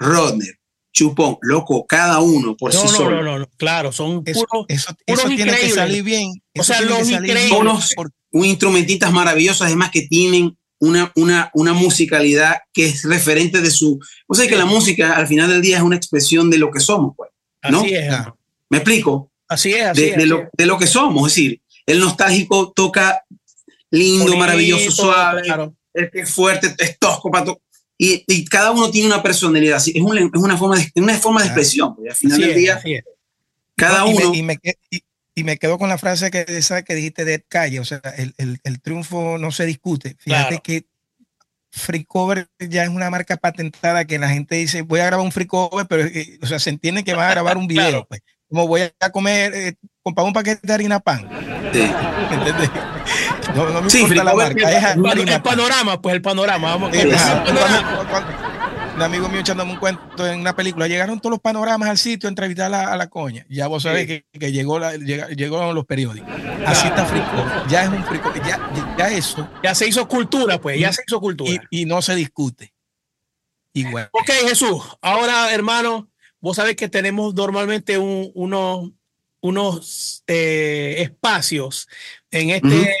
Rodner, Chupón, loco, cada uno por sí no, solo. No, no, no, claro, son Eso, puros, eso, puros eso tiene que salir bien. O Eso sea, los que salir bien. increíbles. Unos un instrumentistas maravillosos, además que tienen una, una, una musicalidad que es referente de su... O sea, que la música al final del día es una expresión de lo que somos, pues. ¿no? Así es. ¿Me explico? así es, así De, es. de así lo, es. de lo que somos. Es decir, el nostálgico toca lindo, Bonito, maravilloso, suave. claro. el que es fuerte, es tosco, pato. Y, y cada uno tiene una personalidad. así, Es, un- es una, forma de, una forma de expresión. pues, al final Así del día, cada No, y me- uno. Y me, y- me quedo con la frase que, esa que dijiste de Calle, o sea, el, el- el triunfo no se discute. Fíjate Claro. que Free Cover ya es una marca patentada que la gente dice, voy a grabar un Free Cover, pero o sea, se entiende que va a grabar un video. Claro. Pues. Como voy a comer, eh, comprar un paquete de harina pan. sí. ¿me entiendes? No, no me Sí, importa la marca, es El, panorama, pues el panorama. Vamos, Eh, un amigo mío echándome un cuento en una película, llegaron todos los panoramas al sitio a entrevistar a la, a la coña. Ya vos sabés que, que llegó la, llega- llegaron los periódicos. Así está Frico. Ya es un Frico. Ya, ya, eso. Ya se hizo cultura, pues, ya se hizo cultura. y no se discute. Igual. Ok, Jesús. Ahora, hermano, vos sabés que tenemos normalmente un- unos, unos eh, espacios en este,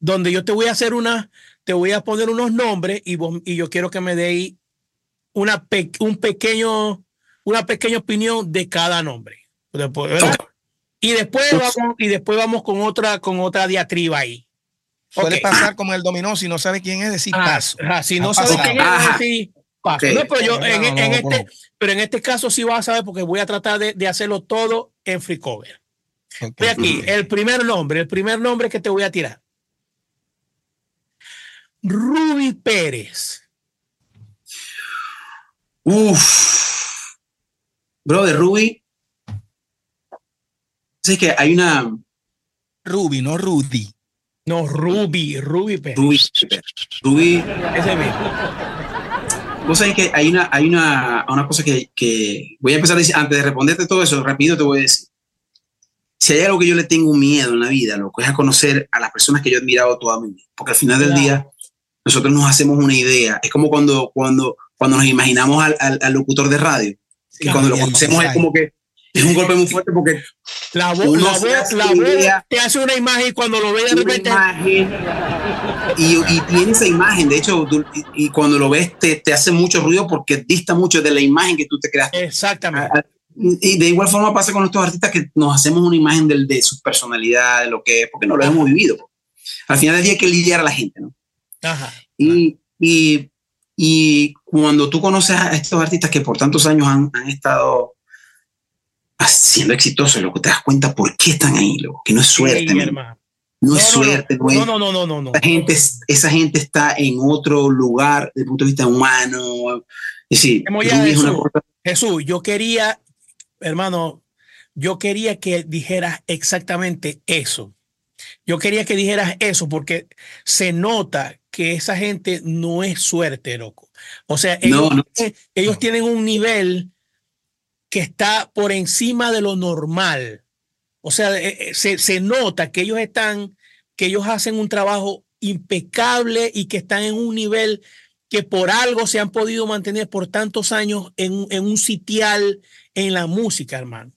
donde yo te voy a hacer una, te voy a poner unos nombres y, vos, y yo quiero que me deis una, pe- un pequeño, una pequeña opinión de cada nombre. Después, ¿verdad? Y después vamos, y después vamos con otra, con otra diatriba ahí. Suele Ok. pasar como el dominó, si no sabe quién es, decir Ah, paso. ajá, si no pasado. quién es, Ajá. sí, paso. No, pero yo en, No, en no, este, no. pero en este caso sí vas a saber porque voy a tratar de, de hacerlo todo en free cover. Ok. Voy aquí, el primer nombre, el primer nombre que te voy a tirar. Ruby Pérez. Uf. Bro, de Ruby. Sé que hay una. Ruby, no Rudy. No, Ruby, Ruby Pérez. Ruby. Ruby. Ese mismo. Vos sabés que hay una, hay una, una cosa que, que voy a empezar a decir, antes de responderte todo eso, rápido te voy a decir. Si hay algo que yo le tengo miedo en la vida, lo que es a conocer a las personas que yo he admirado toda mi vida. Porque al final del Claro. día, nosotros nos hacemos una idea. Es como cuando, cuando, cuando nos imaginamos al, al- al locutor de radio. Y cuando lo conocemos es como que es un golpe muy fuerte porque La voz, la voz, la voz te hace una imagen y cuando lo ve de repente. imagen y, y tiene esa imagen. De hecho, tú- y, y cuando lo ves te, te hace mucho ruido porque dista mucho de la imagen que tú te creaste. Exactamente. Ah, Y de igual forma pasa con estos artistas que nos hacemos una imagen del, de su personalidad, de lo que es, porque no lo hemos vivido. Al final del día hay que lidiar a la gente, ¿no? Ajá. Y, y, y cuando tú conoces a estos artistas que por tantos años han, han estado siendo exitosos, lo que te das cuenta por qué están ahí, loco, que no es suerte, Sí, hermano. no, es suerte, no, es- no, no, no, no, no, no. esa gente, es- esa gente está en otro lugar desde el punto de vista humano. Es decir, es una cosa- Jesús, yo quería, hermano, yo quería que dijeras exactamente eso. Yo quería que dijeras eso porque se nota que esa gente no es suerte, loco. O sea, ellos, No, no. ellos tienen un nivel que está por encima de lo normal. O sea, eh, eh, se, se nota que ellos están, que ellos hacen un trabajo impecable y que están en un nivel que por algo se han podido mantener por tantos años en, en un sitial en la música, hermano.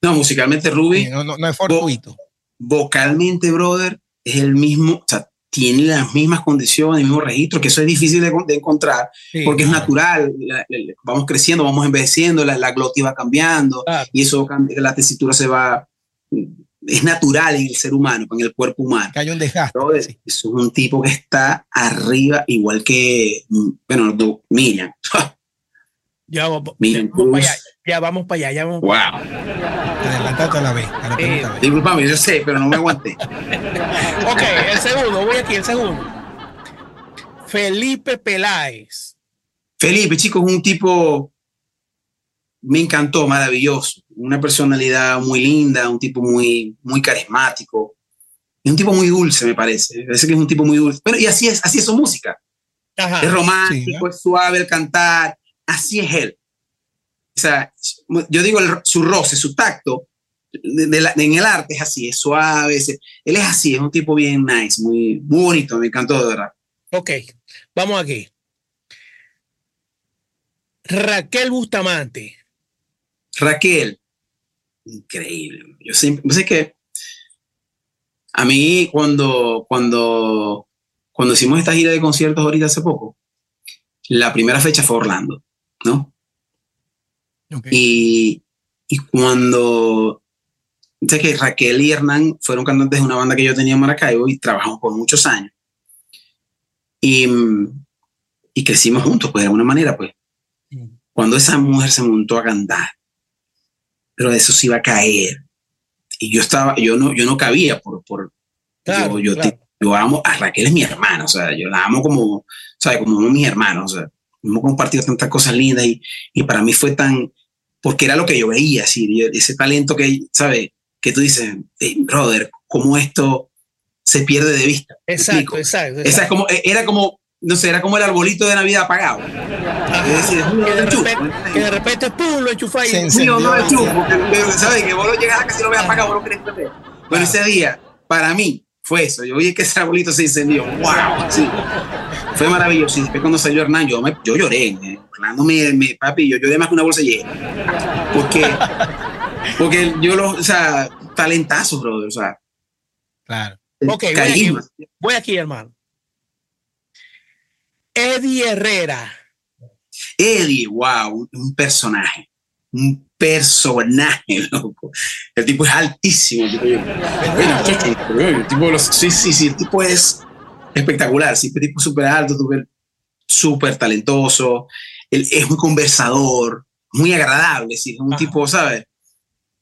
No, musicalmente Ruby, No, no, no es fortuito. vocalmente, brother, es el mismo, o sea, tiene las mismas condiciones, el mismo registro, que eso es difícil de, de encontrar, Sí, porque es natural, la- la- vamos creciendo, vamos envejeciendo, la, la glotis va cambiando, claro. y eso, cambia, la tesitura se va, es natural en el ser humano, en el cuerpo humano. Que hay un desgaste. Brother, sí. eso es un tipo que está arriba, igual que, mm, bueno, no, Miriam. Ya, Cruz. Ya vamos para allá, ya vamos wow. Adelantate a la vez. A la Eh. Disculpame, yo sé, pero no me aguanté. Ok, el segundo, voy aquí, el segundo. Felipe Peláez. Felipe, chicos, es un tipo me encantó, maravilloso. Una personalidad muy linda, un tipo muy, muy carismático. Y un tipo muy dulce, me parece. Parece que es un tipo muy dulce. Pero y así es, así es su música. Ajá. Es romántico, es suave el cantar. Así es él. O sea, yo digo el- su roce, su tacto de- de la- en el arte es así, es suave. es- él es así, es un tipo bien nice, muy, muy bonito. Me encantó, de verdad. Ok, vamos aquí. Raquel Bustamante. Raquel, increíble. Yo siempre, yo sé que a mí cuando, cuando, cuando hicimos esta gira de conciertos ahorita hace poco, la primera fecha fue Orlando, ¿no? Y, y cuando, sé que Raquel y Hernán fueron cantantes de una banda que yo tenía en Maracaibo y trabajamos por muchos años. Y, y crecimos juntos, pues de alguna manera, pues cuando esa mujer se montó a cantar, pero eso se iba a caer. Y yo estaba, yo no, yo no cabía por, por Claro, yo, yo, claro. te- yo amo, a Raquel es mi hermana, o sea, yo la amo como, ¿sabes? Como mis hermanos, o sea, hemos compartido tantas cosas lindas y, y para mí fue tan, porque era lo que yo veía, así, ese talento que, ¿sabes? Que tú dices, "Hey, brother, ¿cómo esto se pierde de vista? ¿Me Exacto, explico? exacto. Esa es exacto. como, era como, no sé, era como el arbolito de Navidad apagado. Es decir, que, de repente, que de repente, pum, lo enchufa Se ahí. encendió. Sí, no, porque, pero, ¿sabes? Que vos lo llegas a casi lo ves apagado, vos lo querés prender. Bueno, ese día, para mí, fue eso. Yo vi que ese arbolito se incendió. ¡Wow! Sí. Fue maravilloso. Y después cuando salió Hernán, yo, me- yo lloré. Orlando, me, me- papi, yo lloré más que una bolsa llena. Porque, porque yo lo, o sea, talentazo, brother. O sea, Claro. Ok, voy. Voy aquí, hermano. Eddie Herrera. Eddie, wow, un personaje. Un personaje, loco. El tipo es altísimo. El tipo, yo- el sí, sí, sí, el tipo es espectacular. Sí, el tipo es súper alto, súper- talentoso. Él es muy conversador, muy agradable. Sí, es un Ajá. tipo, ¿sabes?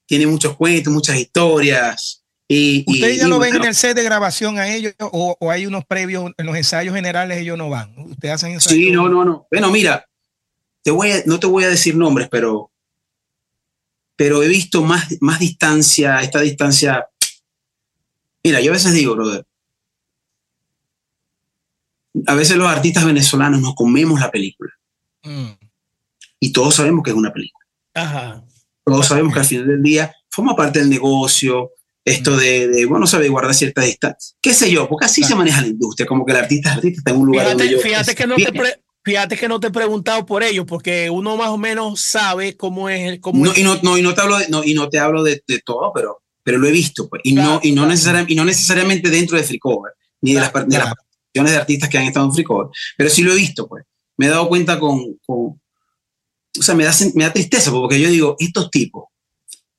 Tiene muchos cuentos, muchas historias. Y, y- ¿Ustedes ya y lo ven bueno, en el set de grabación a ellos o, o hay unos previos en los ensayos generales ellos no van? ¿Ustedes hacen ensayos? Sí, no, no, no. Bueno, mira, te voy a- no te voy a decir nombres, pero, pero he visto más, más distancia, esta distancia. Mira, yo a veces digo, brother, a veces los artistas venezolanos nos comemos la película Mm. y todos sabemos que es una película. Ajá. Todos sabemos que al final del día forma parte del negocio, esto de, de bueno, sabe guardar cierta distancia. ¿Qué sé yo? Porque así Claro. se maneja la industria, como que el artista es artista está en un lugar donde Fíjate, yo. fíjate que no te pre- fíjate que no te he preguntado por ello, porque uno más o menos sabe cómo es el cómo No, es- y, no, no, y no te hablo de, no, y no te hablo de, de todo, pero, pero lo he visto, pues. Y, Claro, no, y, no claro. necesariam- y no necesariamente dentro de Free Cover, ni de las, de las Claro. participaciones de artistas que han estado en Free Cover, pero sí lo he visto, pues. Me he dado cuenta con, con- o sea, me da, me da tristeza, porque yo digo, estos tipos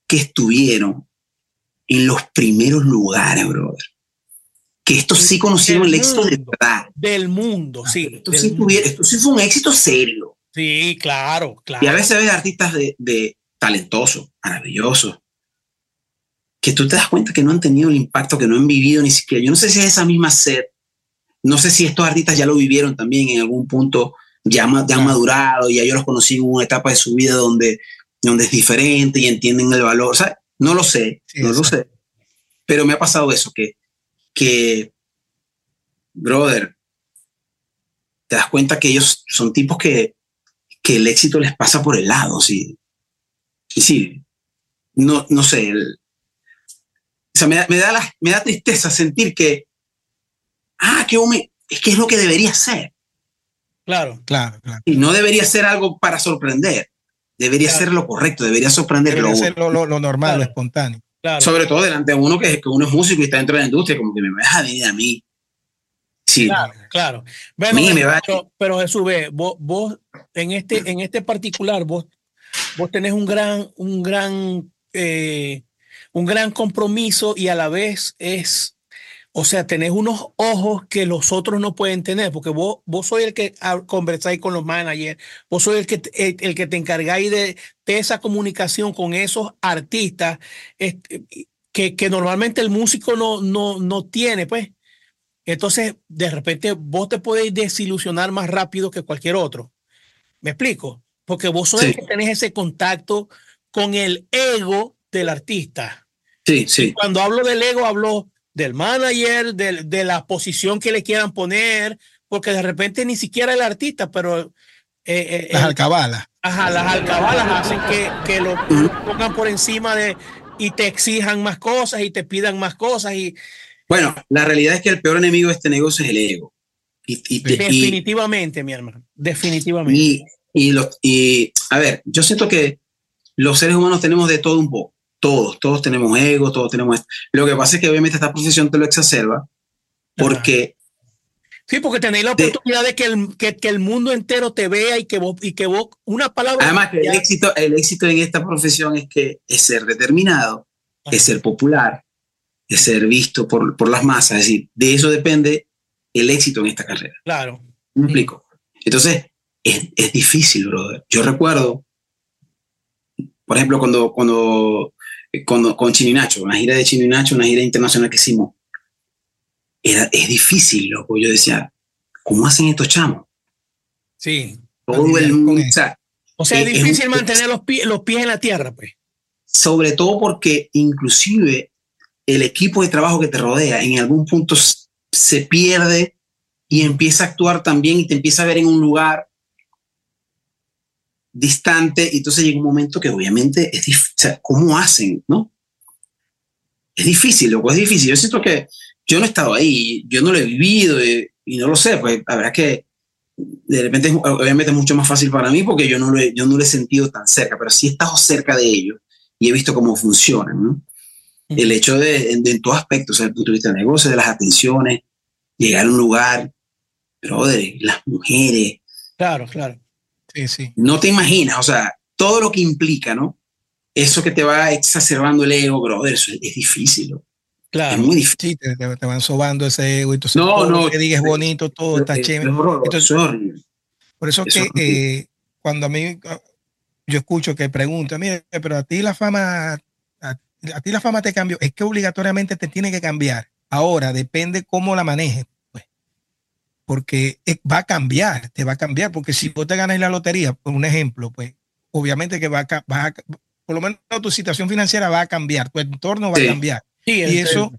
que estuvieron en los primeros lugares, brother, que estos sí conocieron el éxito de mundo. verdad. del mundo, sí. Esto del sí, mundo. tuvieron- esto sí fue un éxito serio. Sí, claro, claro. Y a veces ves artistas de, de talentosos, maravillosos, que tú te das cuenta que no han tenido el impacto, que no han vivido ni siquiera. Yo no sé si es esa misma sed. No sé si estos artistas ya lo vivieron también en algún punto, ya, ma- ya han madurado, ya yo los conocí en una etapa de su vida donde, donde es diferente y entienden el valor. O sea, no lo sé, Sí, no lo sé. Pero me ha pasado eso, que, que, brother, te das cuenta que ellos son tipos que, que el éxito les pasa por el lado, sí. Y sí, no, no sé, el- o sea, me da, me, da la- me da tristeza sentir que, ah, que home- es que es lo que debería ser. Claro. Claro, claro. Y no debería ser algo para sorprender. Debería Claro. ser lo correcto, debería sorprender. Debería lo- ser lo, lo- lo normal, lo espontáneo. Claro. sobre todo delante de uno que, que uno es músico y está dentro de la industria, como que me vas a venir a mí. Sí, Claro, claro. Bueno, Mí me va- pero, pero Jesús, ve, vos, vos en este, en este particular, vos, vos tenés un gran, un gran, eh, un gran compromiso y a la vez es, o sea, tenés unos ojos que los otros no pueden tener, porque vos, vos sois el que ha- conversáis con los managers, vos sois el que, te- el, el que te encargáis de, de esa comunicación con esos artistas este, que, que normalmente el músico no, no, no tiene, pues. Entonces, de repente, vos te podéis desilusionar más rápido que cualquier otro. ¿Me explico? porque vos sos el que tenés ese contacto con el ego del artista. Sí, sí. cuando hablo del ego, hablo del manager, de, la posición que le quieran poner, porque de repente ni siquiera el artista, pero... Eh, eh, las alcabalas. Ajá, las alcabalas hacen que, que lo pongan por encima de y te exijan más cosas y te pidan más cosas y... Bueno, la realidad es que el peor enemigo de este negocio es el ego. Y, definitivamente, mi hermano, definitivamente. Y, y, y, a ver, yo siento que los seres humanos tenemos de todo un poco. Todos, todos tenemos ego, todos tenemos... Lo que pasa es que obviamente esta profesión te lo exacerba porque... Sí, porque tenéis la oportunidad de, que, el, que, que, el mundo entero te vea y que vos, y que vos una palabra... Además, que el, éxito, el éxito en esta profesión es que es ser determinado, es ser popular, es ser visto por, por las masas. Es decir, de eso depende el éxito en esta carrera. Claro. ¿Me explico? Entonces, es, es difícil, brother. Yo recuerdo, por ejemplo, cuando, cuando, con Chino y Nacho, una gira de Chino y Nacho, una gira internacional que hicimos, era, es difícil, loco. Yo decía, ¿cómo hacen estos chamos? Sí. Todo el mundo, o sea, o sea, es, difícil mantener los, pies, los pies en la tierra, pues. Sobre todo porque inclusive el equipo de trabajo que te rodea en algún punto se pierde y empieza a actuar también y te empieza a ver en un lugar distante. Y entonces llega un momento que obviamente es difícil. O sea, ¿cómo hacen? ¿No? Es difícil, loco, es difícil. Yo siento que yo no he estado ahí, yo no lo he vivido y, no lo sé, pues la verdad que de repente obviamente es mucho más fácil para mí porque yo no lo he, yo no lo he sentido tan cerca, pero sí he estado cerca de ellos y he visto cómo funcionan, ¿no? El hecho de, en todo aspecto, o sea, el punto de vista de negocio, de las atenciones, llegar a un lugar, de las mujeres. Claro, claro. Sí, sí. No te imaginas, o sea, todo lo que implica, ¿no? Eso que te va exacerbando el ego, brother, eso es, difícil, ¿no? Claro. Es muy difícil. Sí, te, van sobando ese ego. Entonces, no, todo no. Lo que digas bonito, todo está chévere. Entonces, por eso es que eh, cuando a mí yo escucho que pregunta, mire, pero a ti la fama, a, ti la fama te cambió, es que obligatoriamente te tiene que cambiar. Ahora depende cómo la manejes. Porque va a cambiar, te va a cambiar, porque si vos te ganas la lotería, por un ejemplo, pues obviamente que va a, va por lo menos tu situación financiera va a cambiar, tu entorno va a cambiar y eso,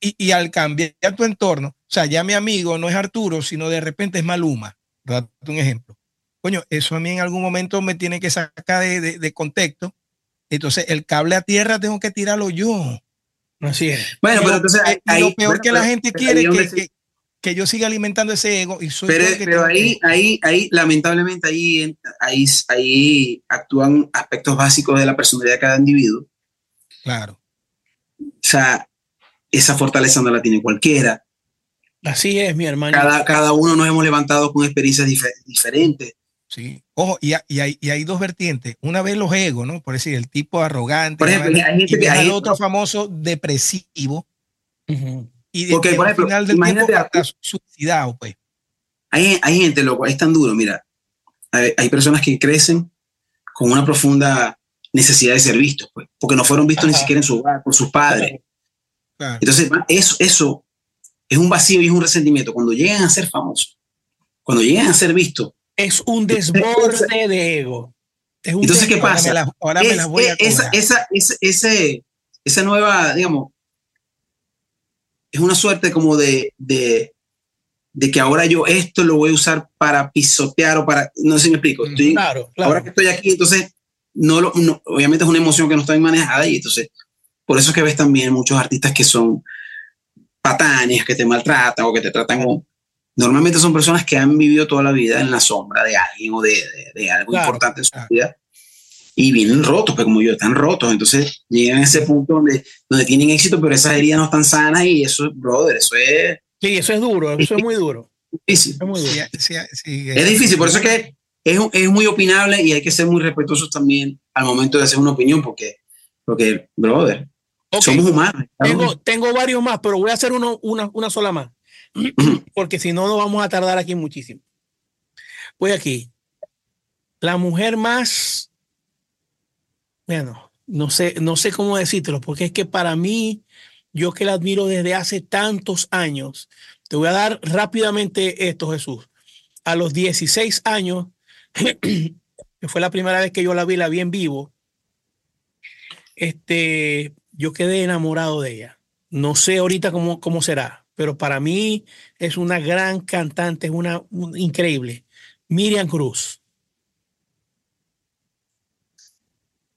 y, y, al cambiar tu entorno, o sea, ya mi amigo no es Arturo, sino de repente es Maluma, date un ejemplo. Coño, eso a mí en algún momento me tiene que sacar de, de, de contexto. Entonces, el cable a tierra tengo que tirarlo yo. Así es. Bueno, pero entonces ahí, lo peor que la gente quiere que, que, que, yo siga alimentando ese ego y soy pero, pero ahí, ahí, ahí, lamentablemente ahí, ahí, ahí actúan aspectos básicos de la personalidad de cada individuo. Claro. O sea, esa fortaleza no la tiene cualquiera. Así es, mi hermano. Cada, cada uno nos hemos levantado con experiencias diferentes. Sí. Ojo, y, y, hay, y hay dos vertientes. Una vez los egos, ¿no? Por decir, el tipo arrogante. Por ejemplo, hay gente que hay otro famoso depresivo. Uh -huh. Y de, Porque, por ejemplo, al final del imagínate tiempo a, suicidado, pues. Hay, hay gente, loco, es tan duro. Mira, hay, hay personas que crecen con una profunda necesidad de ser vistos, pues, porque no fueron vistos Ajá. ni siquiera en su hogar por sus padres. Claro. Entonces, eso, eso es un vacío y es un resentimiento. Cuando llegan a ser famosos, cuando llegan a ser vistos, es un desborde de ego. Es Entonces, ¿qué pasa? Ahora me las, ahora es, me las voy a esa, esa, esa, ese, esa nueva, digamos, es una suerte como de, de, de, que ahora yo esto lo voy a usar para pisotear o para, no sé si me explico. Estoy, claro, claro. Ahora que estoy aquí, entonces, no, lo, no obviamente es una emoción que no está bien manejada y entonces, por eso es que ves también muchos artistas que son patanes, que te maltratan o que te tratan como normalmente son personas que han vivido toda la vida en la sombra de alguien o de, de, algo claro, importante en su vida y vienen rotos, pues como yo, están rotos. Entonces llegan a ese punto donde, donde tienen éxito, pero esas heridas no están sanas y eso, brother, eso es. Sí, eso es duro, eso es muy duro. Difícil. Es, muy duro. Sí, sí, sí, es difícil, por eso es que es, es muy opinable y hay que ser muy respetuosos también al momento de hacer una opinión, porque, porque brother, okay. somos humanos. Tengo, tengo varios más, pero voy a hacer uno, una, una sola más porque si no, nos vamos a tardar aquí muchísimo. Voy aquí. La mujer más, bueno, no sé, no sé cómo decírtelo, porque es que para mí, yo que la admiro desde hace tantos años, te voy a dar rápidamente esto, Jesús. A los 16 años, que fue la primera vez que yo la vi, la vi en vivo, este, yo quedé enamorado de ella. No sé ahorita cómo, cómo será, pero para mí es una gran cantante, es una, un- increíble. Miriam Cruz.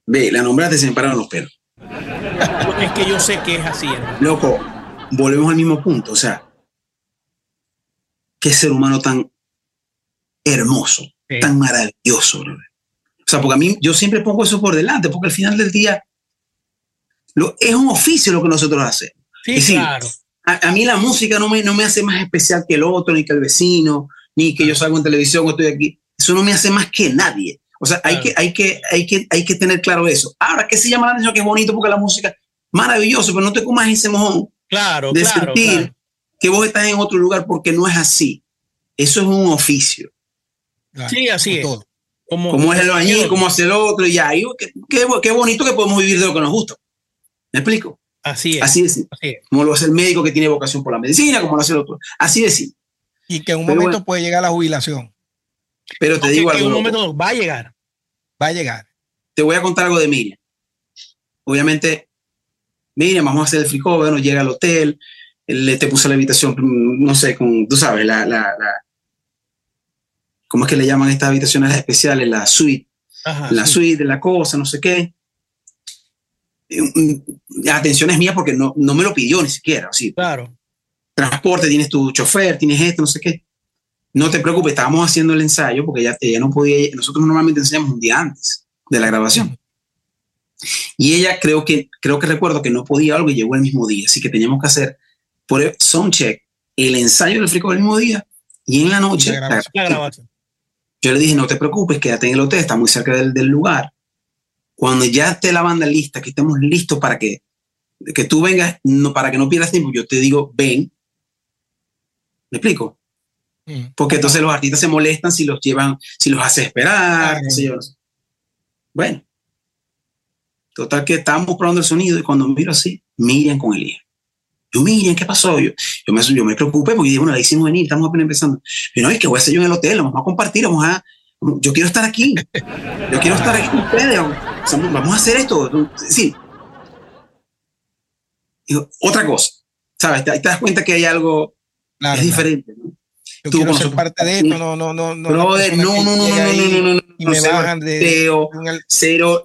Ve, la nombraste se me pararon los pelos. Es que yo sé que es así. hermano. Loco, volvemos al mismo punto. O sea, qué ser humano tan hermoso, Sí. tan maravilloso, brother. O sea, porque a mí, yo siempre pongo eso por delante, porque al final del día lo, es un oficio lo que nosotros hacemos. Sí, Es decir, claro. A, a mí la música no me, no me hace más especial que el otro, ni que el vecino, ni que yo salgo en televisión o estoy aquí. Eso no me hace más que nadie. O sea, hay, Claro. que, hay, que, hay, que, hay que tener claro eso. Ahora, ¿qué se llama la atención? Que es bonito porque la música, maravilloso, pero no te comas ese mojón Claro, de claro, sentir claro. que vos estás en otro lugar porque no es así. Eso es un oficio. Claro, Sí, así como es. todo. Como, Como es el bañil, como hace el otro, y ya. Y qué, qué, qué bonito que podemos vivir de lo que nos gusta. ¿Me explico? Así es. Así de simple. así es. Como lo hace el médico que tiene vocación por la medicina, como lo hace el otro. Así de simple. Y que en un Pero momento bueno. puede llegar la jubilación. Pero te digo que en algo. un momento va a llegar. Va a llegar. te voy a contar algo de Miriam. Obviamente, Miriam, vamos a hacer el fricó, bueno, llega al hotel, le te puso la habitación, no sé, con, tú sabes, la, la, la- ¿cómo es que le llaman estas habitaciones especiales? La suite, Ajá, la sí. suite, la cosa, no sé qué. Eh, mm, La atención es mía porque no, no me lo pidió ni siquiera. Así, Claro. transporte, tienes tu chofer, tienes esto, no sé qué. No te preocupes, estábamos haciendo el ensayo porque ella, ella no podía, nosotros normalmente enseñamos un día antes de la grabación. Y ella creo que, creo que recuerdo que no podía algo y llegó el mismo día, así que teníamos que hacer por el soundcheck, el ensayo del frico el mismo día y en la noche. La grabación. La grabación. Yo le dije, no te preocupes, quédate en el hotel, está muy cerca del, del lugar. Cuando ya esté la banda lista, que estemos listos para que, que tú vengas, no, para que no pierdas tiempo, yo te digo, ven. ¿Me explico? Mm. Porque entonces los artistas se molestan si los llevan, si los hace esperar. Claro. Bueno, total que estábamos probando el sonido y cuando miro así, Miriam con Elías. Yo, Miriam, ¿qué pasó? Yo, yo, me, yo me preocupé porque dije, bueno, la hicimos venir, estamos apenas empezando. Y no, es que voy a hacer yo en el hotel, vamos a compartir, vamos a. Yo quiero estar aquí. Yo quiero estar aquí con ustedes. Vamos a hacer esto. Sí. Digo, otra cosa, ¿sabes? Te, te das cuenta que hay algo Claro, es claro. diferente, ¿no? Yo Tú quiero ser parte de esto. No, no, no. no Brother, no, no, no, no, no, no, no, no, Y no, me bajan de. cero,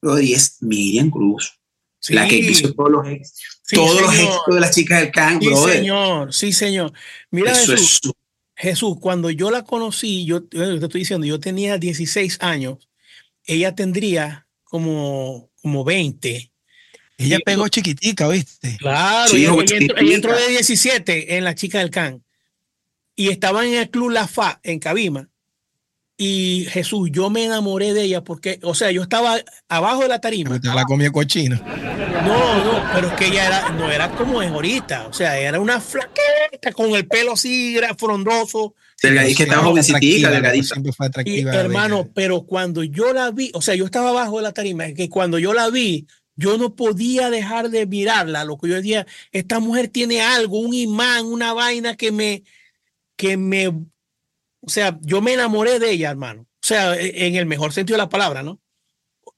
brother, es Miriam Cruz, la que hizo todos los, sí, todos los éxitos de las chicas del can, Sí, brother. señor. Sí, señor. Mira, Eso Jesús, Jesús, cuando yo la conocí, yo eh, te estoy diciendo, yo tenía 16 años, ella tendría como, como 20. Ella Sí, pegó chiquitica, ¿viste? Claro, Sí, ella, hijo, ella entró, ella entró de 17 en La Chica del Can y estaba en el Club La Fa en Cabima. Y Jesús, yo me enamoré de ella porque, o sea, yo estaba abajo de la tarima. Te la comió cochino. No, no, pero es que ella era, no era como es ahorita, o sea, era una flaqueta con el pelo así, era frondoso. delgadita, que estaba jovencitica, delgadita. Siempre fue Y atractiva. hermano, bella. pero cuando yo la vi, o sea, yo estaba abajo de la tarima, que cuando yo la vi, yo no podía dejar de mirarla. Lo que yo decía, esta mujer tiene algo, un imán, una vaina que me, que me, o sea, yo me enamoré de ella, hermano. O sea, e- en el mejor sentido de la palabra, ¿no?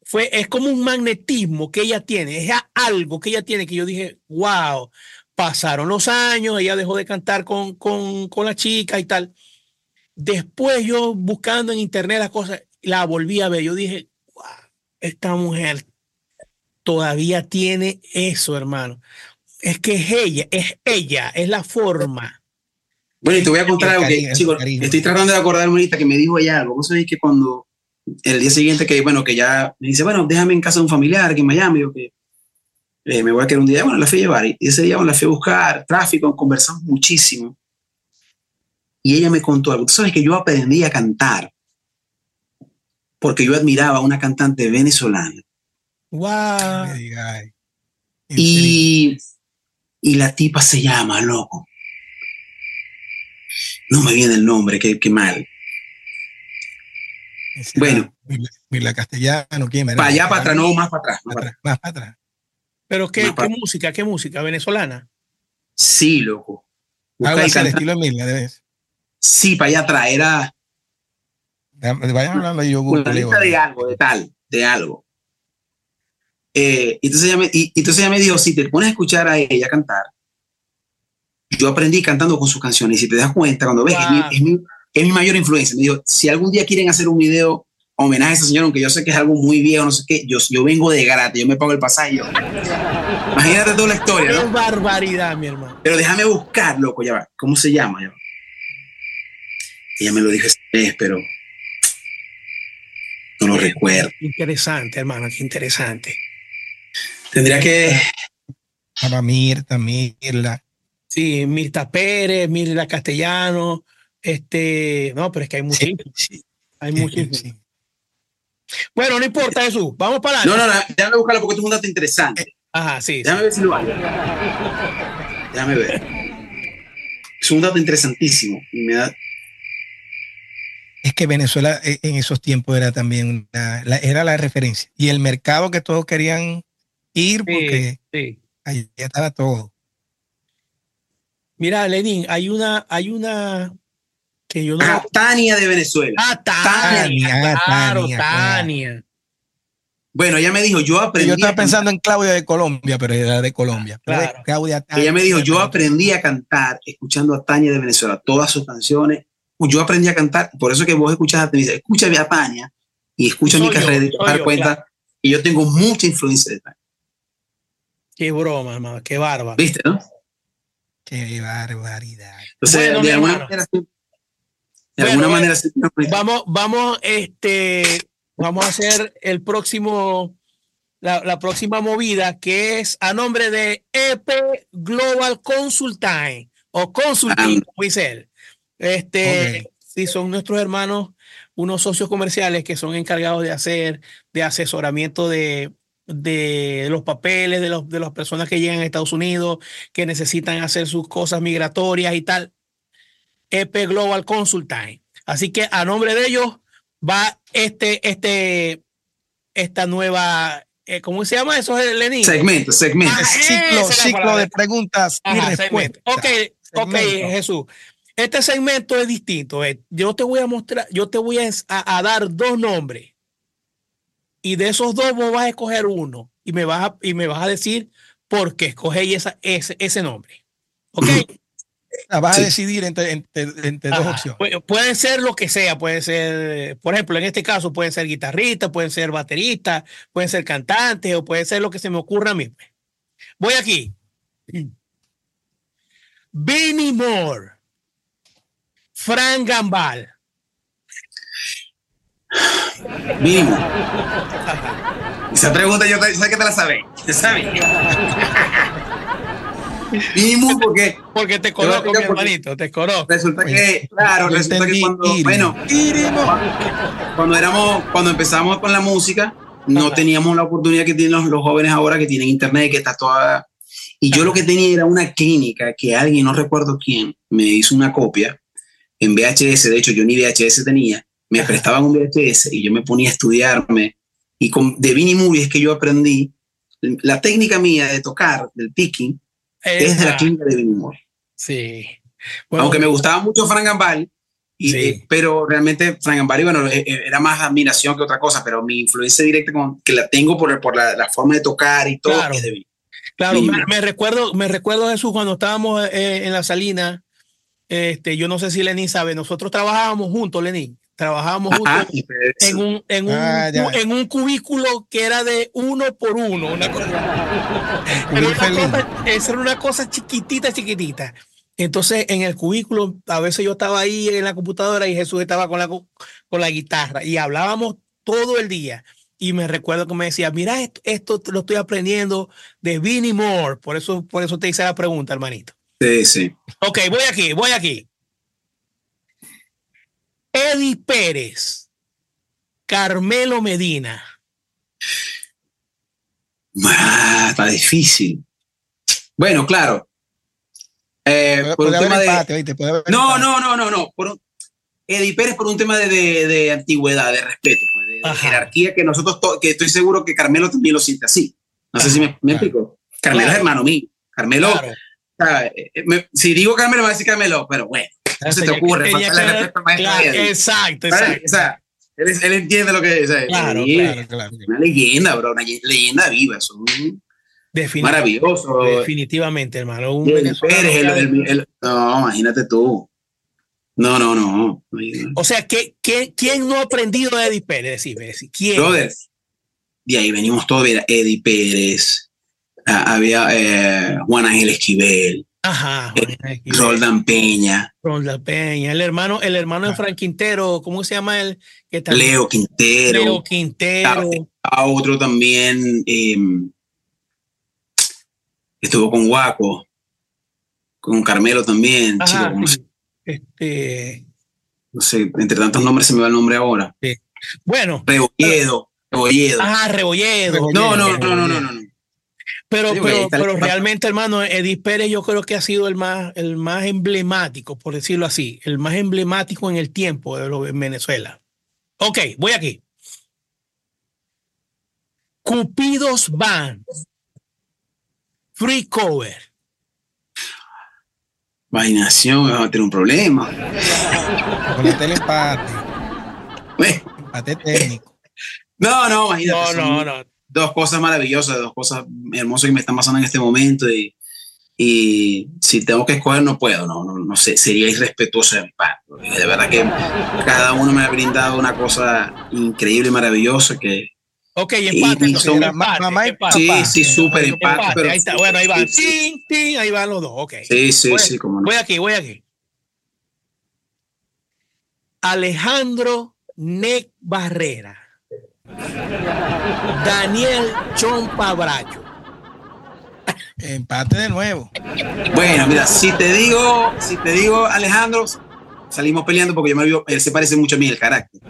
Fue, es como un magnetismo que ella tiene, es algo que ella tiene que yo dije, wow, pasaron los años, ella dejó de cantar con, con, con la chica y tal. Después yo buscando en internet las cosas, la volví a ver. Yo dije, wow, esta mujer todavía tiene eso, hermano. Es que es ella, es ella, es la forma. Bueno, y te voy a contar El algo que, cariño, estoy tratando de acordarme ahorita que me dijo ella algo. Vos sabéis que cuando el día siguiente que, bueno, que ya me dice, bueno, déjame en casa de un familiar aquí en Miami, o que eh, me voy a quedar un día, bueno, la fui a llevar. Y ese día bueno, la fui a buscar, tráfico, conversamos muchísimo. Y ella me contó algo. Tú sabes que yo aprendí a cantar porque yo admiraba a una cantante venezolana. Wow. Y, y la tipa se llama, loco. No me viene el nombre, qué, qué mal. Ese bueno. Mirla, Castellano, ¿quién? Para allá, para atrás, no, más para atrás. más para atrás. atrás, más para atrás. Pero qué, música, qué música venezolana. Sí, loco. Algo así, el canta. estilo de Mirla, debes. Sí, para allá atrás. Era. Vayan hablando yo una lista de algo, de tal, de algo. Eh, entonces, ella me, y, entonces ella me dijo, si te pones a escuchar a ella cantar, yo aprendí cantando con sus canciones. Y si te das cuenta, cuando ves, es, mi, es, mi, es mi mayor influencia. Me dijo, si algún día quieren hacer un video homenaje a esa señora, aunque yo sé que es algo muy viejo, no sé qué, yo, yo vengo de gratis, yo me pago el pasaje. yo. Imagínate toda la historia, Qué ¿no? barbaridad, mi hermano. Pero déjame buscar, loco, ya va. ¿Cómo se llama? Ya va. Ella me lo dijo esa vez, pero no lo recuerdo. Interesante, hermano, qué interesante. Tendría que... Para Mirta, Mirla. Sí, Mirta Pérez, Mirta Castellano, este, no, pero es que hay muchísimos, Sí, hay muchísimos. sí. Bueno, no importa Jesús, vamos para No, adelante. no, no, déjame buscarlo porque esto es un dato interesante. Ajá, sí, sí. Déjame ver si lo hay. Déjame ver. Es un dato interesantísimo. Y me da... Es que Venezuela eh, en esos tiempos era también una, la, era la referencia. Y el mercado que todos querían ir porque Sí, sí. estaba todo. Mira, Lenin, hay una, hay una que yo no. Ah, Tania de Venezuela. Ah, Tania, Tania, claro, Tania, Tania. Bueno, ella me dijo, yo aprendí. Yo estaba pensando en Claudia de Colombia, pero era de Colombia. Claro. Claudia Ella me dijo, yo Tania, aprendí a cantar escuchando a Tania de Venezuela, todas sus canciones. Yo aprendí a cantar, por eso que vos escuchas a Tania, escúchame a Tania y escucha mi Soy yo, carrera y te soy vas a dar yo, cuenta claro. que yo tengo mucha influencia de Tania. Qué broma, hermano, qué bárbaro. ¿Viste, no? Qué barbaridad. Entonces, Bueno, mi de alguna manera, de Bueno, alguna manera influencia. Vamos, vamos, este, vamos a hacer el próximo, la, la próxima movida que es a nombre de EP Global Consulting o Consulting, Ah. como dice él. Este, Ok. sí, son nuestros hermanos, unos socios comerciales que son encargados de hacer, de asesoramiento de, de los papeles de, los, de las personas que llegan a Estados Unidos, que necesitan hacer sus cosas migratorias y tal. EP Global Consulting. Así que a nombre de ellos va este, este, esta nueva, eh, ¿cómo se llama eso, Lenín? Segmento, segmento. Ah, ciclo, ciclo de preguntas y respuestas. segmento. Ok, ok. Jesús. Este segmento es distinto. eh. Yo te voy a mostrar, yo te voy a, a- a dar dos nombres. Y de esos dos vos vas a escoger uno. Y me vas a, y me vas a decir por qué escogéis esa, ese, ese nombre. ¿Ok? Ah, Vas Sí. a decidir entre, entre, entre dos Ajá. opciones. Pu- Puede ser lo que sea, puede ser, por ejemplo, en este caso pueden ser guitarristas, pueden ser bateristas, pueden ser cantantes o puede ser lo que se me ocurra a mí. pues. Voy aquí. Vinnie Moore, Frank Gambal, Mínimo. Esa pregunta yo sé que te la sabes. Te sabes. Mínimo porque porque te conozco, mi hermanito, te conozco. resulta que, claro, Yo resulta que cuando, Irimo. bueno, Irimo. cuando éramos, cuando empezamos con la música, no Ajá. teníamos la oportunidad que tienen los, los jóvenes ahora que tienen internet, que está toda. Y yo lo que tenía era una clínica que alguien, no recuerdo quién, me hizo una copia en VHS. De hecho, yo ni VHS tenía. Me prestaban un VHS y yo me ponía a estudiarme. Y con de Vinnie Movie es que yo aprendí la técnica mía de tocar, del picking, es de la clínica de Vinnie Moore. Sí. Bueno, Aunque me gustaba mucho Frank Gambari, y, Sí. eh, pero realmente Frank Gambari, bueno, eh, eh, era más admiración que otra cosa, pero mi influencia directa con, que la tengo por, por la, la forma de tocar y todo Claro. es de Vinnie. Claro, Sí. me recuerdo, me recuerdo Jesús cuando estábamos eh, en la salina. Este, yo no sé si Lenín sabe, nosotros trabajábamos juntos, Lenín. Trabajábamos juntos pues, en un, en un, Ah, en un cubículo que era de uno por uno, una cosa. Pero una cosa- esa era una cosa chiquitita, chiquitita. Entonces, en el cubículo, a veces yo estaba ahí en la computadora y Jesús estaba con la, con la guitarra y hablábamos todo el día. Y me recuerdo que me decía, mira, esto, esto lo estoy aprendiendo de Vinnie Moore. Por eso, por eso te hice la pregunta, hermanito. sí, sí. Ok, voy aquí, voy aquí. Eddie Pérez, Carmelo Medina. Ah, está difícil. Bueno, claro. Eh, Puede, por un tema de. No, no, no, no, no. Por un- Eddie Pérez por un tema de, de- de antigüedad, de respeto, pues, de, jerarquía que nosotros, to- que estoy seguro que Carmelo también lo siente así. No sé si me, explico. Carmelo Claro. es hermano mío. Carmelo, Claro. o sea, eh, me- si digo Carmelo, me va a decir Carmelo, pero bueno, no se te ocurre. que- claro, exacto, exacto. O sea, Él, él entiende lo que es. Claro, Sí, claro, claro. Una leyenda, bro, una ye- leyenda viva. Son maravilloso. Definitivamente, hermano. Un Pérez, el- el- no, imagínate tú. No, no, no. O sea, ¿qué, qué, quién no ha aprendido de Eddie Pérez? Decime, decime, ¿quién? Brother, de ahí venimos todos. Eddie Pérez, había eh, Juan Ángel Esquivel, Ajá, Esquivel, Roldán Peña, Roldan Peña, el hermano, el hermano de Ah. Frank Quintero, ¿cómo se llama él? Que también- Leo Quintero. Leo Quintero. a otro también eh, estuvo con Guaco, con Carmelo también, Ajá, chico, sí. Este, no sé, entre tantos nombres se me va el nombre ahora. bueno, Rebolledo, Rebolledo. ajá, Rebolledo. no, no, no, no, no, no, no. Pero, Sí, pero, pero realmente, hermano, Edith Pérez yo creo que ha sido el más, el más emblemático, por decirlo así, el más emblemático en el tiempo de lo en Venezuela. Ok, voy aquí. Cupidos Band. Free cover. Vainación, vamos a tener un problema. Con el empate, Eh, empate técnico. No, no, imagínate. No, no, no. Dos cosas maravillosas, dos cosas hermosas que me están pasando en este momento y, y si tengo que escoger no puedo, no, no, no sé, sería irrespetuoso de mi parte. De verdad que cada uno me ha brindado una cosa increíble y maravillosa que Ok, empate. y entonces, son- empate, mamá y sí, sí, súper empate, Empate, pero ahí está. Bueno, ahí van. sí, sí. Ahí van los dos. Ok. Sí, sí, Voy- sí, como no. Voy aquí, voy aquí. Alejandro Nec Barrera. Daniel Chompa Bracho. Empate de nuevo. Bueno, mira, si te digo, si te digo, Alejandro, salimos peleando porque yo me vio, él se parece mucho a mí el carácter.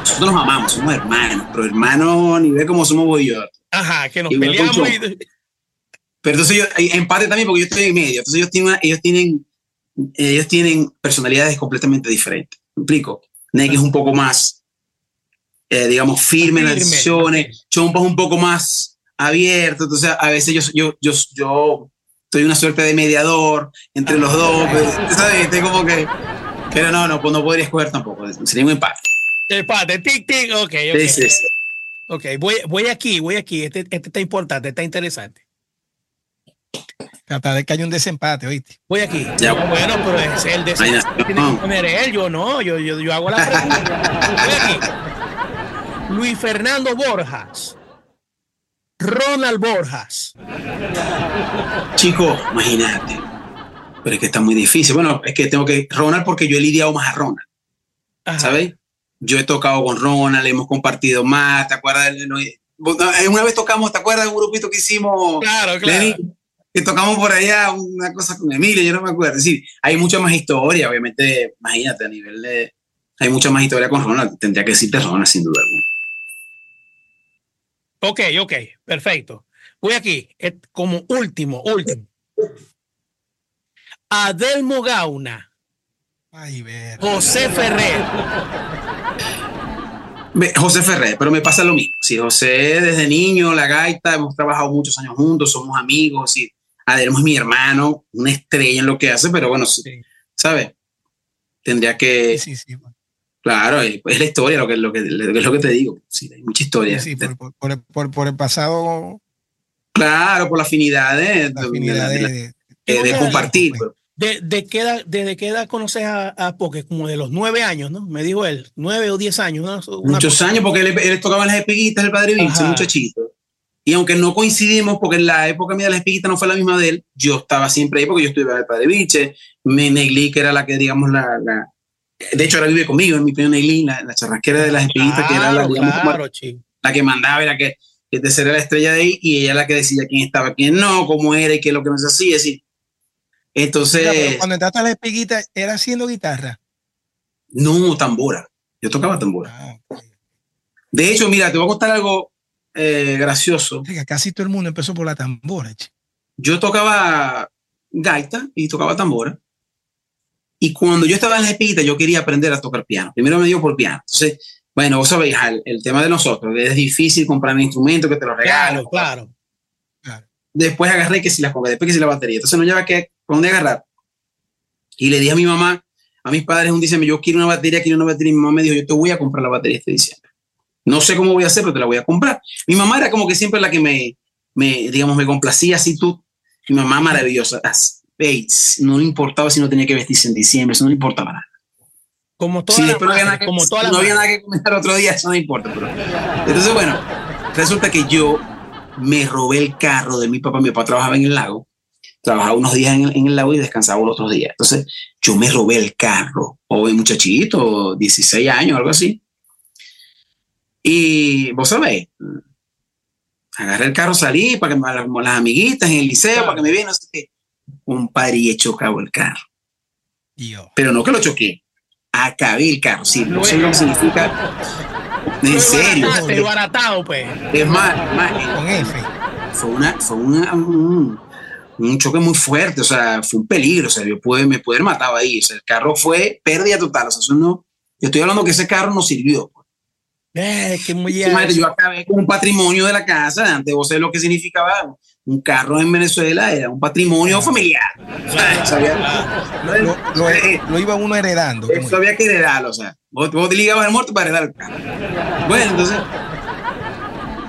Nosotros nos amamos, somos hermanos, pero hermanos a nivel como somos vos y yo. Ajá, que nos peleamos. Y- Pero entonces yo, empate también porque yo estoy en medio. Entonces ellos tienen, ellos tienen, ellos tienen personalidades completamente diferentes. ¿Me explico? Nick es un poco más, eh, digamos, firme en las decisiones. Chompa es un poco más abierto. Entonces a veces yo, yo, yo, yo soy una suerte de mediador entre los dos. pues, ¿Sabes? Este como que, pero no, no, pues no podría escoger tampoco. Sería un empate. Empate, tic, tic. Ok, ok. Sí, sí, sí. Ok, voy, voy aquí, voy aquí. Este, este está importante, está interesante. Tratar de que haya un desempate, ¿oíste? Voy aquí. Ya. No, bueno, pero es el de Ay, no. tiene que poner él, yo no, yo, yo, yo hago la pregunta. Voy aquí. Luis Fernando Borjas. Ronald Borjas. Chico, imagínate. Pero es que está muy difícil. Bueno, es que tengo que Ronald porque yo he lidiado más a Ronald. Ajá. ¿sabes? Yo he tocado con Ronald, hemos compartido más, ¿te acuerdas? No, Una vez tocamos, ¿te acuerdas de un grupito que hicimos, Claro, claro. Lenny? Que tocamos por allá una cosa con Emilio, yo no me acuerdo. Es decir, hay mucha más historia, obviamente, imagínate, a nivel de... Hay mucha más historia con Ronald, tendría que decirte Ronald sin duda alguna. Ok, ok, perfecto. Voy aquí, eh, como último, último. Adelmo Gauna, Ay, ver. José Ferrer. José Ferrer, pero me pasa lo mismo. Sí, José desde niño, la gaita, hemos trabajado muchos años juntos, somos amigos, sí. Adelmo es mi hermano, una estrella en lo que hace, pero bueno, sí, Sí. ¿sabes? Tendría que, Sí, sí, sí. Claro, es es la historia lo que, lo que, lo que es lo que te digo. Sí, hay mucha historia. Sí, por, por- por el- por- por el pasado, Claro, por la afinidad de, la de- afinidad de- de, de- de- de Ok. compartir. Pues. De, de qué edad, ¿Desde qué edad conoces a, a Poké? Como de los nueve años, ¿no? Me dijo él, nueve o diez años. ¿no? Muchos cosa- años, porque él, él tocaba en las espiguitas del padre Vince, muchachito. Y aunque no coincidimos, porque en la época mía de las espiguitas no fue la misma de él, yo estaba siempre ahí porque yo estuve en el padre Vince, me Negli, que era la que, digamos, la, la- De hecho, ahora vive conmigo, en mi prima Negli, la, la charrasquera de las espiguitas, que era la, digamos, claro, la que mandaba, era que, que te era la estrella de ahí, y ella la que decía quién estaba, quién no, cómo era y qué es lo que no se hacía. Así. Entonces, Mira, cuando entraste a la espiguita, ¿era haciendo guitarra? no, tambora. Yo tocaba tambora. Ah. De hecho, mira, te voy a contar algo eh, gracioso. Oiga, casi todo el mundo empezó por la tambora. che. Yo tocaba gaita y tocaba tambora. Y cuando yo estaba en la espiguita, yo quería aprender a tocar piano. Primero me dio por piano. Entonces, bueno, vos sabéis, el, el tema de nosotros, es difícil comprar un instrumento que te lo regalen. Claro, claro. Después agarré que si la conga, después que si la batería. Entonces no lleva que, dónde agarrar. Y le dije a mi mamá, a mis padres un diciembre, yo quiero una batería, quiero una batería, y mi mamá me dijo, yo te voy a comprar la batería este diciembre. No sé cómo voy a hacer, pero te la voy a comprar. Mi mamá era como que siempre la que me, me digamos, me complacía así tú. Mi mamá maravillosa. Bates, no le importaba si no tenía que vestirse en diciembre, eso no le importaba nada. Como toda la no, había nada, que, como toda no había nada que comentar otro día, eso no importa. Pero. Entonces, bueno, resulta que yo me robé el carro de mi papá. Mi papá trabajaba en el lago, trabajaba unos días en el, en el lago y descansaba los otros días. Entonces, yo me robé el carro, joven muchachito, 16 años, algo así. Y vos sabés, agarré el carro, salí para que me, las amiguitas en el liceo, para que me vean, no sé qué. Un he chocado el carro. Yo. Pero no que lo choqué, acabé el carro. Sí, no sé lo que significa. En serio. baratado, pues. Es más, más con F. Fue, una, fue una, un, un, choque muy fuerte, o sea, fue un peligro, o sea, yo pude, me pude haber matado ahí. O sea, el carro fue pérdida total, o sea, eso no, yo estoy hablando que ese carro no sirvió. Eh, qué muy yo acabé con un patrimonio de la casa, antes vos sabés lo que significaba un carro en Venezuela, era un patrimonio familiar. lo, iba uno heredando. Eso había que heredarlo, o sea, vos, vos te ligabas al muerto para heredar el carro. Bueno, entonces,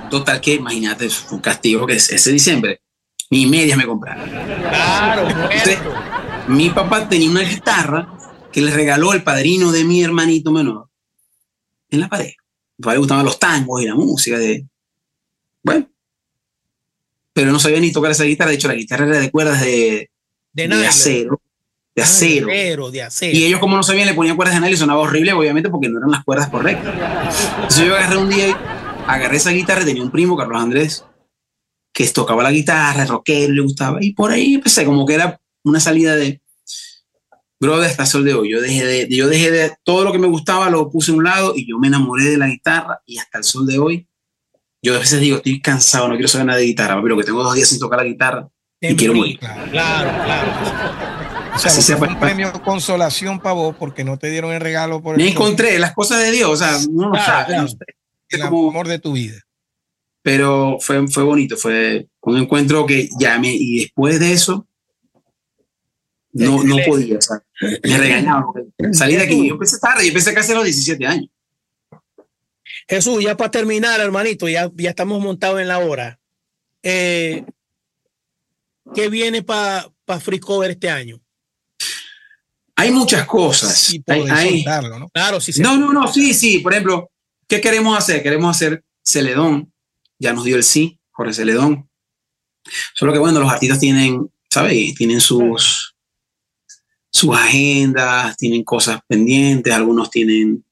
total que imagínate, fue un castigo que ese diciembre ni medias me compraron. Claro, entonces, mi papá tenía una guitarra que le regaló el padrino de mi hermanito menor en la pared le gustaban los tangos y la música de... Bueno. Pero no sabía ni tocar esa guitarra. De hecho, la guitarra era de cuerdas de, de, de acero. De acero. de acero. Y ellos, como no sabían, le ponían cuerdas de nylon y sonaba horrible, obviamente, porque no eran las cuerdas correctas. Entonces yo agarré un día, agarré esa guitarra y tenía un primo, Carlos Andrés, que tocaba la guitarra, rockero, le gustaba. Y por ahí empecé, como que era una salida de, brother, hasta el sol de hoy. Yo dejé de, yo dejé de, todo lo que me gustaba lo puse a un lado y yo me enamoré de la guitarra y hasta el sol de hoy, yo a veces digo, estoy cansado, no quiero saber nada de guitarra, pero que tengo dos días sin tocar la guitarra y quiero morir. Claro, claro. O sea, Así sea, un premio de consolación para vos porque no te dieron el regalo. Por me encontré las cosas de Dios, o sea, no, el amor de tu vida. Pero fue, fue bonito, fue un encuentro que ya me, y después de eso, no, no podía, o sea, me regañaba. Salí de aquí, yo empecé tarde, yo empecé casi a los 17 años. Jesús, ya para terminar, hermanito, ya, ya estamos montados en la hora. Eh, ¿Qué viene para pa Free Cover este año? Hay muchas cosas. hay, ¿no? Claro, sí. no, no, no, sí, sí. Por ejemplo, ¿qué queremos hacer? Queremos hacer Celedón. Ya nos dio el sí, Jorge Celedón. Solo que bueno, los artistas tienen, ¿sabes? Tienen sus, sus agendas, tienen cosas pendientes, algunos tienen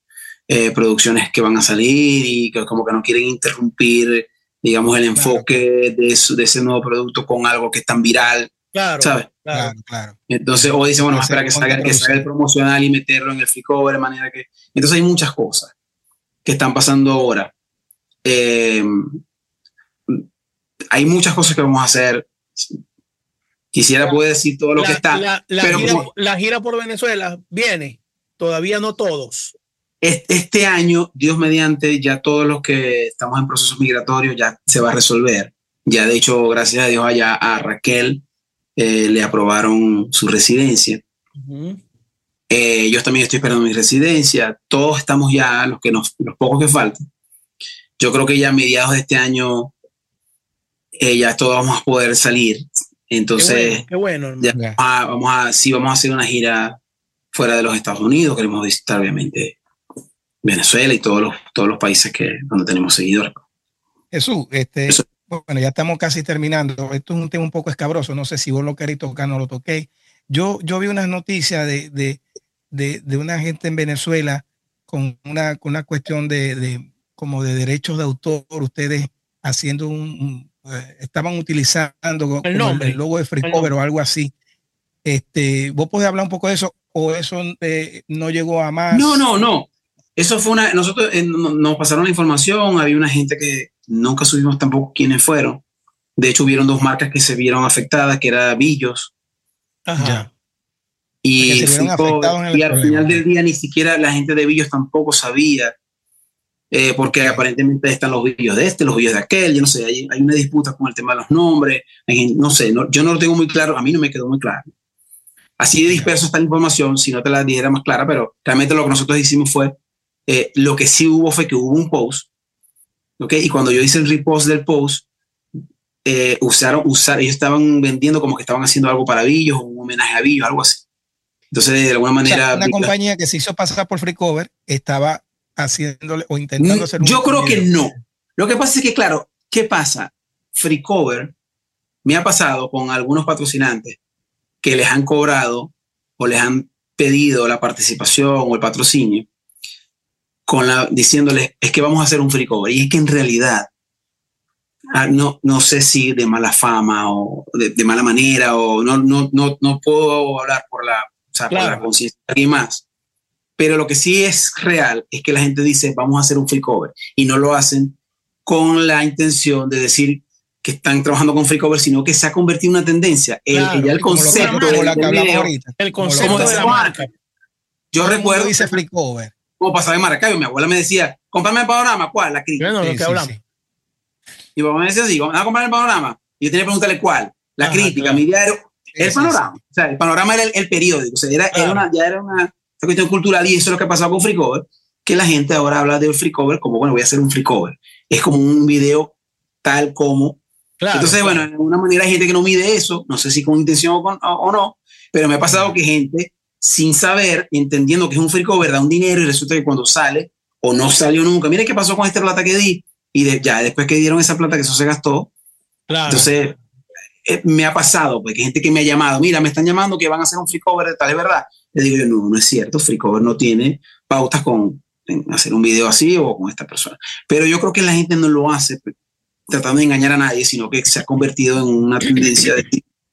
eh, producciones que van a salir y que como que no quieren interrumpir, digamos, el enfoque de, de, ese nuevo producto con algo que es tan viral. Claro, ¿sabes? Claro, claro. Entonces, o dice, bueno, espera que salga, que salga el promocional y meterlo en el free cover de manera que... Entonces hay muchas cosas que están pasando ahora. Eh, hay muchas cosas que vamos a hacer Quisiera poder decir todo lo que está. La, gira, por Venezuela viene, todavía no todos. Este año, Dios mediante, ya todos los que estamos en procesos migratorios ya se va a resolver. Ya de hecho, gracias a Dios, allá a Raquel eh, le aprobaron su residencia. Eh, yo también estoy esperando mi residencia. Todos estamos ya, los, que nos, los pocos que faltan. Yo creo que ya a mediados de este año eh, ya todos vamos a poder salir. Entonces, qué bueno, vamos, a, sí, vamos a hacer una gira fuera de los Estados Unidos. Queremos visitar, obviamente, Venezuela y todos los, todos los países que, donde tenemos seguidores. Jesús, este, bueno, ya estamos casi terminando. Esto es un tema un poco escabroso. No sé si vos lo queréis tocar, no lo toqué. Yo, yo vi unas noticias de, de, de, de una gente en Venezuela con una, con una cuestión de, de, como de derechos de autor, ustedes haciendo un, eh, estaban utilizando el, nombre. el logo de Free Cover o algo así. Este, ¿Vos podés hablar un poco de eso o eso eh, no llegó a más? No, no, no. Eso fue una, nosotros eh, nos pasaron la información, había una gente que nunca subimos tampoco quiénes fueron. De hecho, hubieron dos marcas que se vieron afectadas, que era Billos. Ajá. Y, y al final del día ni siquiera la gente de Billos tampoco sabía eh, porque aparentemente están los vídeos de este, los vídeos de aquel, yo no sé, hay, hay, una disputa con el tema de los nombres, no sé, yo no lo tengo muy claro, a mí no me quedó muy claro. Así de disperso está la información, si no te la dijera más clara, pero realmente lo que nosotros hicimos fue, eh, lo que sí hubo fue que hubo un post, ¿ok? Y cuando yo hice el repost del post, eh, usaron, usar, ellos estaban vendiendo como que estaban haciendo algo para Billos, un homenaje a Billos, algo así. Entonces, de alguna manera... una compañía que se hizo pasar por Free Cover estaba haciéndole o intentando hacer un Yo creo que no. Lo que pasa es que, claro, ¿qué pasa? Free Cover me ha pasado con algunos patrocinantes que les han cobrado o les han pedido la participación o el patrocinio con la, diciéndoles es que vamos a hacer un free cover y es que en realidad ah, no, no sé si de mala fama o de, mala manera o no, no, no, no puedo hablar por la, o la conciencia de alguien más pero lo que sí es real es que la gente dice vamos a hacer un free cover y no lo hacen con la intención de decir que están trabajando con free cover, sino que se ha convertido en una tendencia. El, ya el concepto de la que hablamos ahorita. El concepto de la marca. Yo recuerdo. dice free cover. Como pasaba en Maracaibo, mi abuela me decía, cómprame el panorama, ¿cuál? La crítica. Bueno, lo que hablamos. Y mi mamá me decía así, vamos a comprar el panorama. Y yo tenía que preguntarle cuál. La crítica, mi diario. el panorama. O sea, el panorama era el, periódico. O sea, era, era una, ya era una, cuestión cultural y eso es lo que ha pasado con free cover, que la gente ahora habla del free cover como, bueno, voy a hacer un free cover. Es como un video tal como entonces, bueno, de alguna manera hay gente que no mide eso, no sé si con intención o, no, pero me ha pasado que gente sin saber, entendiendo que es un free cover, da un dinero y resulta que cuando sale o no salió nunca, mire qué pasó con esta plata que di y ya después que dieron esa plata que eso se gastó. Entonces, eh, me ha pasado, porque hay gente que me ha llamado, mira, me están llamando que van a hacer un free cover de tal, es verdad. Le digo yo, no, no es cierto, free cover no tiene pautas con hacer un video así o con esta persona. Pero yo creo que la gente no lo hace tratando de engañar a nadie, sino que se ha convertido en una tendencia de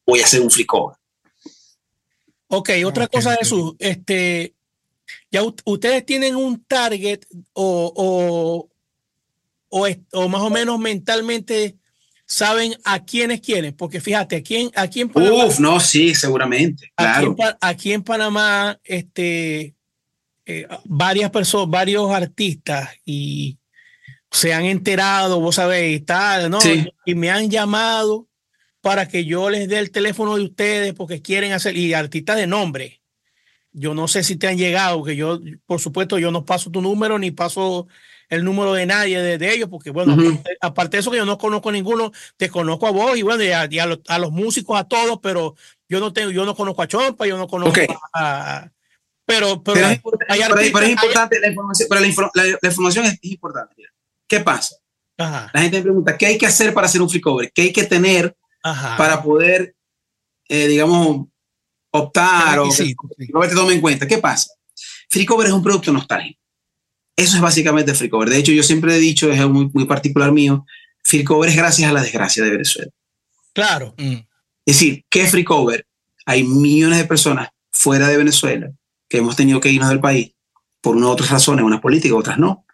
voy a hacer un free Ok, otra cosa, Jesús, este, ya ustedes tienen un target o, o, o, más o menos mentalmente saben a quiénes quieren, porque fíjate, aquí en, aquí en Panamá. Uf, no, sí, seguramente. Claro. Aquí en, Panamá, este, eh, varias personas, varios artistas y se han enterado, vos sabéis, tal, ¿no? Y me han llamado para que yo les dé el teléfono de ustedes porque quieren hacer, y artistas de nombre. Yo no sé si te han llegado, que yo, por supuesto, yo no paso tu número ni paso el número de nadie de, ellos, porque bueno, aparte, de eso que yo no conozco a ninguno, te conozco a vos y bueno, y a, los, músicos, a todos, pero yo no tengo, yo no conozco a Chompa, yo no conozco a, pero, pero, es, importante, la información, pero la, información es importante. ¿Qué pasa? La gente me pregunta, ¿qué hay que hacer para hacer un free cover? ¿Qué hay que tener para poder, eh, digamos, optar o que, te tome en cuenta? ¿Qué pasa? Free cover es un producto nostálgico. Eso es básicamente free cover. De hecho, yo siempre he dicho, es muy, muy particular mío, free cover es gracias a la desgracia de Venezuela. Claro. Mm. Es decir, ¿qué es free cover? Hay millones de personas fuera de Venezuela que hemos tenido que irnos del país por unas otras razones, unas políticas, otras no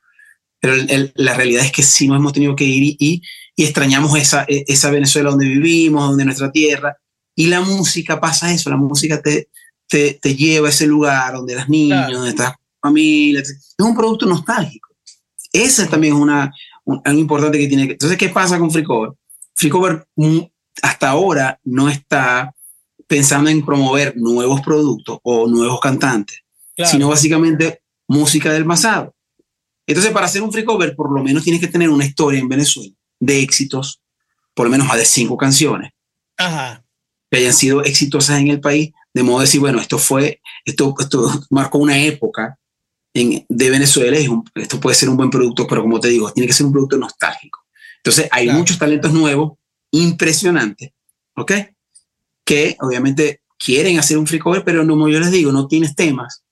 pero la realidad es que sí nos hemos tenido que ir y, y, extrañamos esa, e, esa Venezuela donde vivimos, donde nuestra tierra. Y la música pasa eso, la música te, te, te lleva a ese lugar donde las niñas, donde estás familia. Es un producto nostálgico. Esa también es una, algo importante que tiene que... Entonces, ¿qué pasa con Freecover? Freecover mm, hasta ahora no está pensando en promover nuevos productos o nuevos cantantes, sino básicamente música del pasado. Entonces, para hacer un free cover, por lo menos tienes que tener una historia en Venezuela de éxitos, por lo menos más de cinco canciones, que hayan sido exitosas en el país, de modo de decir, bueno, esto fue, esto, esto marcó una época en, de Venezuela, y esto puede ser un buen producto, pero como te digo, tiene que ser un producto nostálgico. Entonces, hay muchos talentos nuevos, impresionantes, ¿ok? Que obviamente quieren hacer un free cover, pero como yo les digo, no tienes temas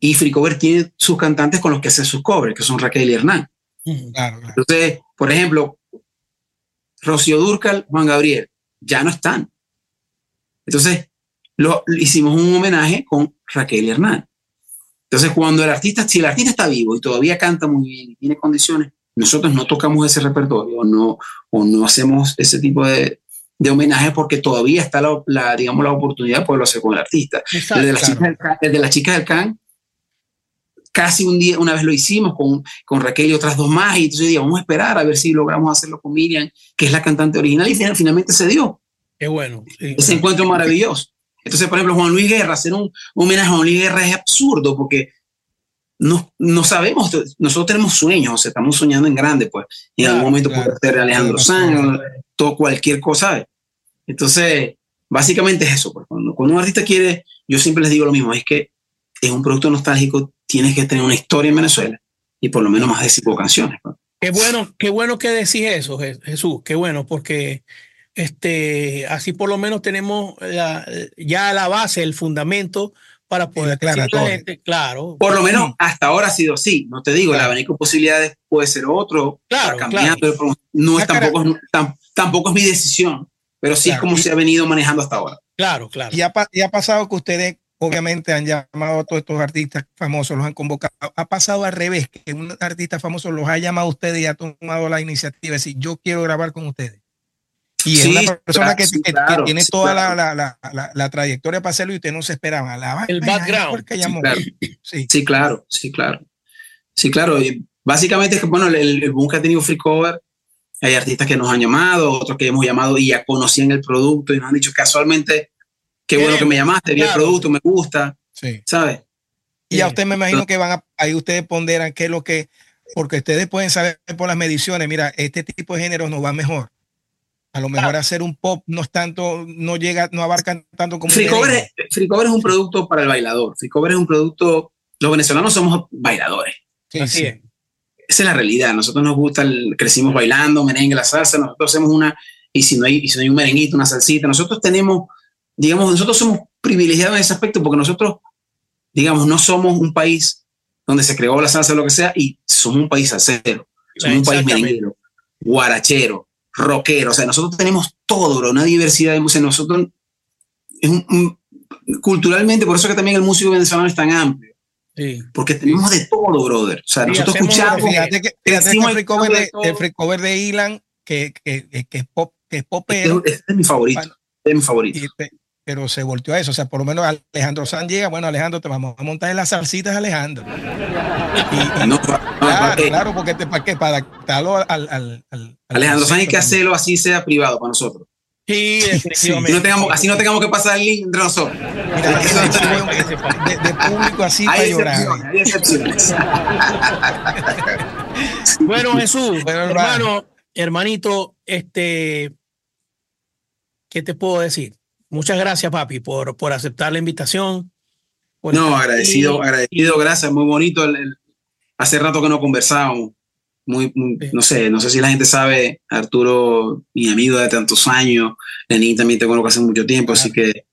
y Fricover tiene sus cantantes con los que hace sus covers, que son Raquel y Hernán. Entonces, por ejemplo, Rocío Durcal, Juan Gabriel, ya no están. Entonces, lo, hicimos un homenaje con Raquel Hernán. Entonces, cuando el artista, si el artista está vivo y todavía canta muy bien y tiene condiciones, nosotros no tocamos ese repertorio no, o no hacemos ese tipo de, de homenaje porque todavía está la, digamos, la oportunidad de poderlo hacer con el artista. desde, las chicas del, desde las chicas del can casi un día, una vez lo hicimos con, con Raquel y otras dos más, y entonces yo vamos a esperar a ver si logramos hacerlo con Miriam, que es la cantante original, y finalmente se dio. Qué bueno. Ese encuentro maravilloso. Entonces, por ejemplo, Juan Luis Guerra, hacer un, homenaje a Juan Luis Guerra es absurdo porque no, no sabemos, nosotros tenemos sueños, o sea, estamos soñando en grande, pues, y en algún momento puede ser Alejandro Sanz, todo cualquier cosa. Entonces, básicamente es eso, pues, cuando, cuando un artista quiere, yo siempre les digo lo mismo, es que es un producto nostálgico, tienes que tener una historia en Venezuela y por lo menos más de cinco canciones. Pues. Qué bueno, qué bueno que decís eso, Jesús, qué bueno, porque este, así por lo menos tenemos ya la base, el fundamento para poder aclarar la gente, claro. Por lo menos hasta ahora ha sido así. No te digo, el abanico de posibilidades puede ser otro. Claro, cambiando. No es tampoco, tampoco es mi decisión, pero sí es como se ha venido manejando hasta ahora. Claro, claro. Y ha, y ha pasado que ustedes obviamente han llamado a todos estos artistas famosos, los han convocado. Ha pasado al revés, que un artista famoso los ha llamado a ustedes y ha tomado la iniciativa de decir, yo quiero grabar con ustedes. Y es una persona que, tiene toda la, trayectoria para hacerlo y usted no se esperaba. el background. Sí, claro. sí, claro, sí, claro. Y básicamente es que, bueno, el, el boom que ha tenido Free Cover, hay artistas que nos han llamado, otros que hemos llamado y ya conocían el producto y nos han dicho casualmente, qué bueno que me llamaste, vi el producto, me gusta, sí. ¿sabes? Y a usted me imagino que van a, ahí ustedes ponderan qué es lo que, porque ustedes pueden saber por las mediciones, mira, este tipo de géneros nos va mejor. A lo mejor hacer un pop no es tanto, no llega, no abarcan tanto como. Fricover es, es un producto para el bailador. Fricover es un producto. Los venezolanos somos bailadores. Sí, sí. Esa es la realidad. Nosotros nos gusta, el, crecimos bailando, merengue, la salsa. Nosotros hacemos una, y si no hay, y si no hay un merenguito, una salsita, nosotros tenemos, digamos, nosotros somos privilegiados en ese aspecto porque nosotros, digamos, no somos un país donde se creó la salsa o lo que sea y somos un país salsero. Somos un país merenguero, guarachero, rockero, o sea, nosotros tenemos todo, bro, una diversidad de música. Nosotros, es un, culturalmente, por eso que también el músico venezolano es tan amplio. Sí. Porque tenemos de todo, brother. O sea, nosotros escuchamos. Fíjate que, fíjate que el, free cover de, el free cover de Ilan, que, que, que, es pop, que es popero. Este, es mi favorito. es mi favorito pero se volteó a eso. O sea, por lo menos Alejandro San llega, bueno, Alejandro, te vamos a montar en las salsitas, Alejandro. no, claro, claro, porque te, ¿para qué? Para adaptarlo al... al, al Alejandro San hay que hacerlo así sea privado para nosotros. Sí, definitivamente. Sí, no tengamos, así no tengamos que pasar el link entre nosotros. Mira, de, de, público así para llorar. Hay excepciones. bueno, Jesús, hermano, hermanito, este, ¿qué te puedo decir? Muchas gracias, papi, por, por aceptar la invitación. No, agradecido, agradecido, gracias, muy bonito. hace rato que no conversábamos. Muy, no sé, no sé si la gente sabe, Arturo, mi amigo de tantos años, Lenín también te conozco hace mucho tiempo, así que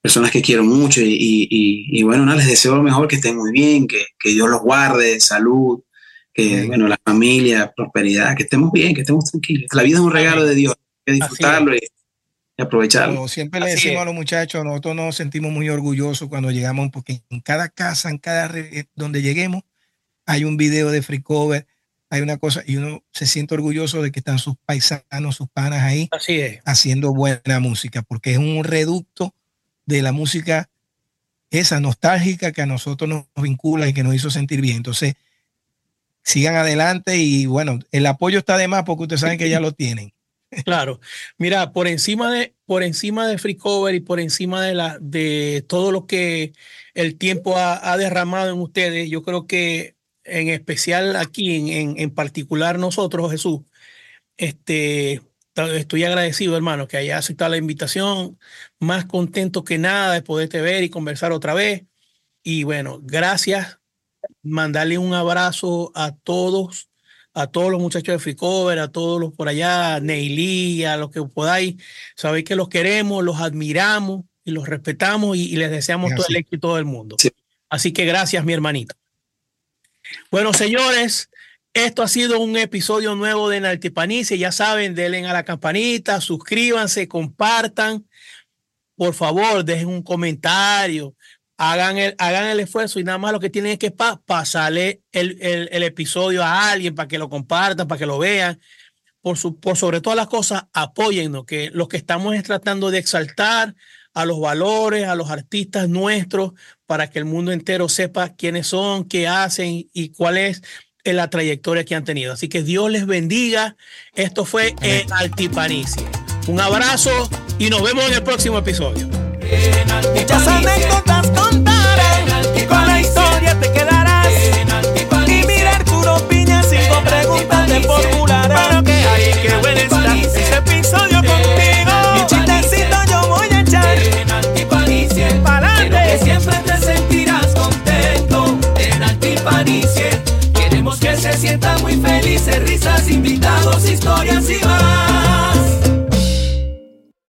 personas que quiero mucho y, y, bueno, nada, les deseo lo mejor, que estén muy bien, que, que Dios los guarde, salud, que bueno, la familia, prosperidad, que estemos bien, que estemos tranquilos. La vida es un regalo de Dios, hay que disfrutarlo y aprovecharlo. siempre le decimos a los muchachos, nosotros nos sentimos muy orgullosos cuando llegamos, porque en cada casa, en cada eh, donde lleguemos, hay un video de free cover, hay una cosa, y uno se siente orgulloso de que están sus paisanos, sus panas ahí, haciendo buena música, porque es un reducto de la música esa nostálgica que a nosotros nos vincula y que nos hizo sentir bien. Entonces, sigan adelante y bueno, el apoyo está de más porque ustedes saben que ya lo tienen. Claro, mira, por encima de, por encima de Free Cover y por encima de, la, de todo lo que el tiempo ha, derramado en ustedes, yo creo que en especial aquí, en, en, particular nosotros, Jesús, este, estoy agradecido, hermano, que haya aceptado la invitación, más contento que nada de poderte ver y conversar otra vez. Y bueno, gracias, mandarle un abrazo a todos a todos los muchachos de Free Cover, a todos los por allá, Neilí, a los que podáis, sabéis que los queremos, los admiramos y los respetamos y, les deseamos todo el éxito del mundo. Así que gracias, mi hermanito. Bueno, señores, esto ha sido un episodio nuevo de Naltipanice. Ya saben, denle a la campanita, suscríbanse, compartan. Por favor, dejen un comentario, hagan el, hagan el esfuerzo y nada más lo que tienen es que pasarle el, el, episodio a alguien para que lo compartan, para que lo vean. Por, su, por sobre todas las cosas, apóyennos, que lo que estamos es tratando de exaltar a los valores, a los artistas nuestros, para que el mundo entero sepa quiénes son, qué hacen y cuál es la trayectoria que han tenido. Así que Dios les bendiga. Esto fue el. Un abrazo y nos vemos en el próximo episodio. Muchas anécdotas contaré. Y con la historia te quedarás. Y mira Arturo Piña, cinco preguntas de formular. Pero que hay que buen está ese episodio contigo. Mi chistecito yo voy a echar. Pa'lante. Siempre te sentirás contento en Altipanicie. Queremos que se sientan muy felices, risas, invitados, historias y más.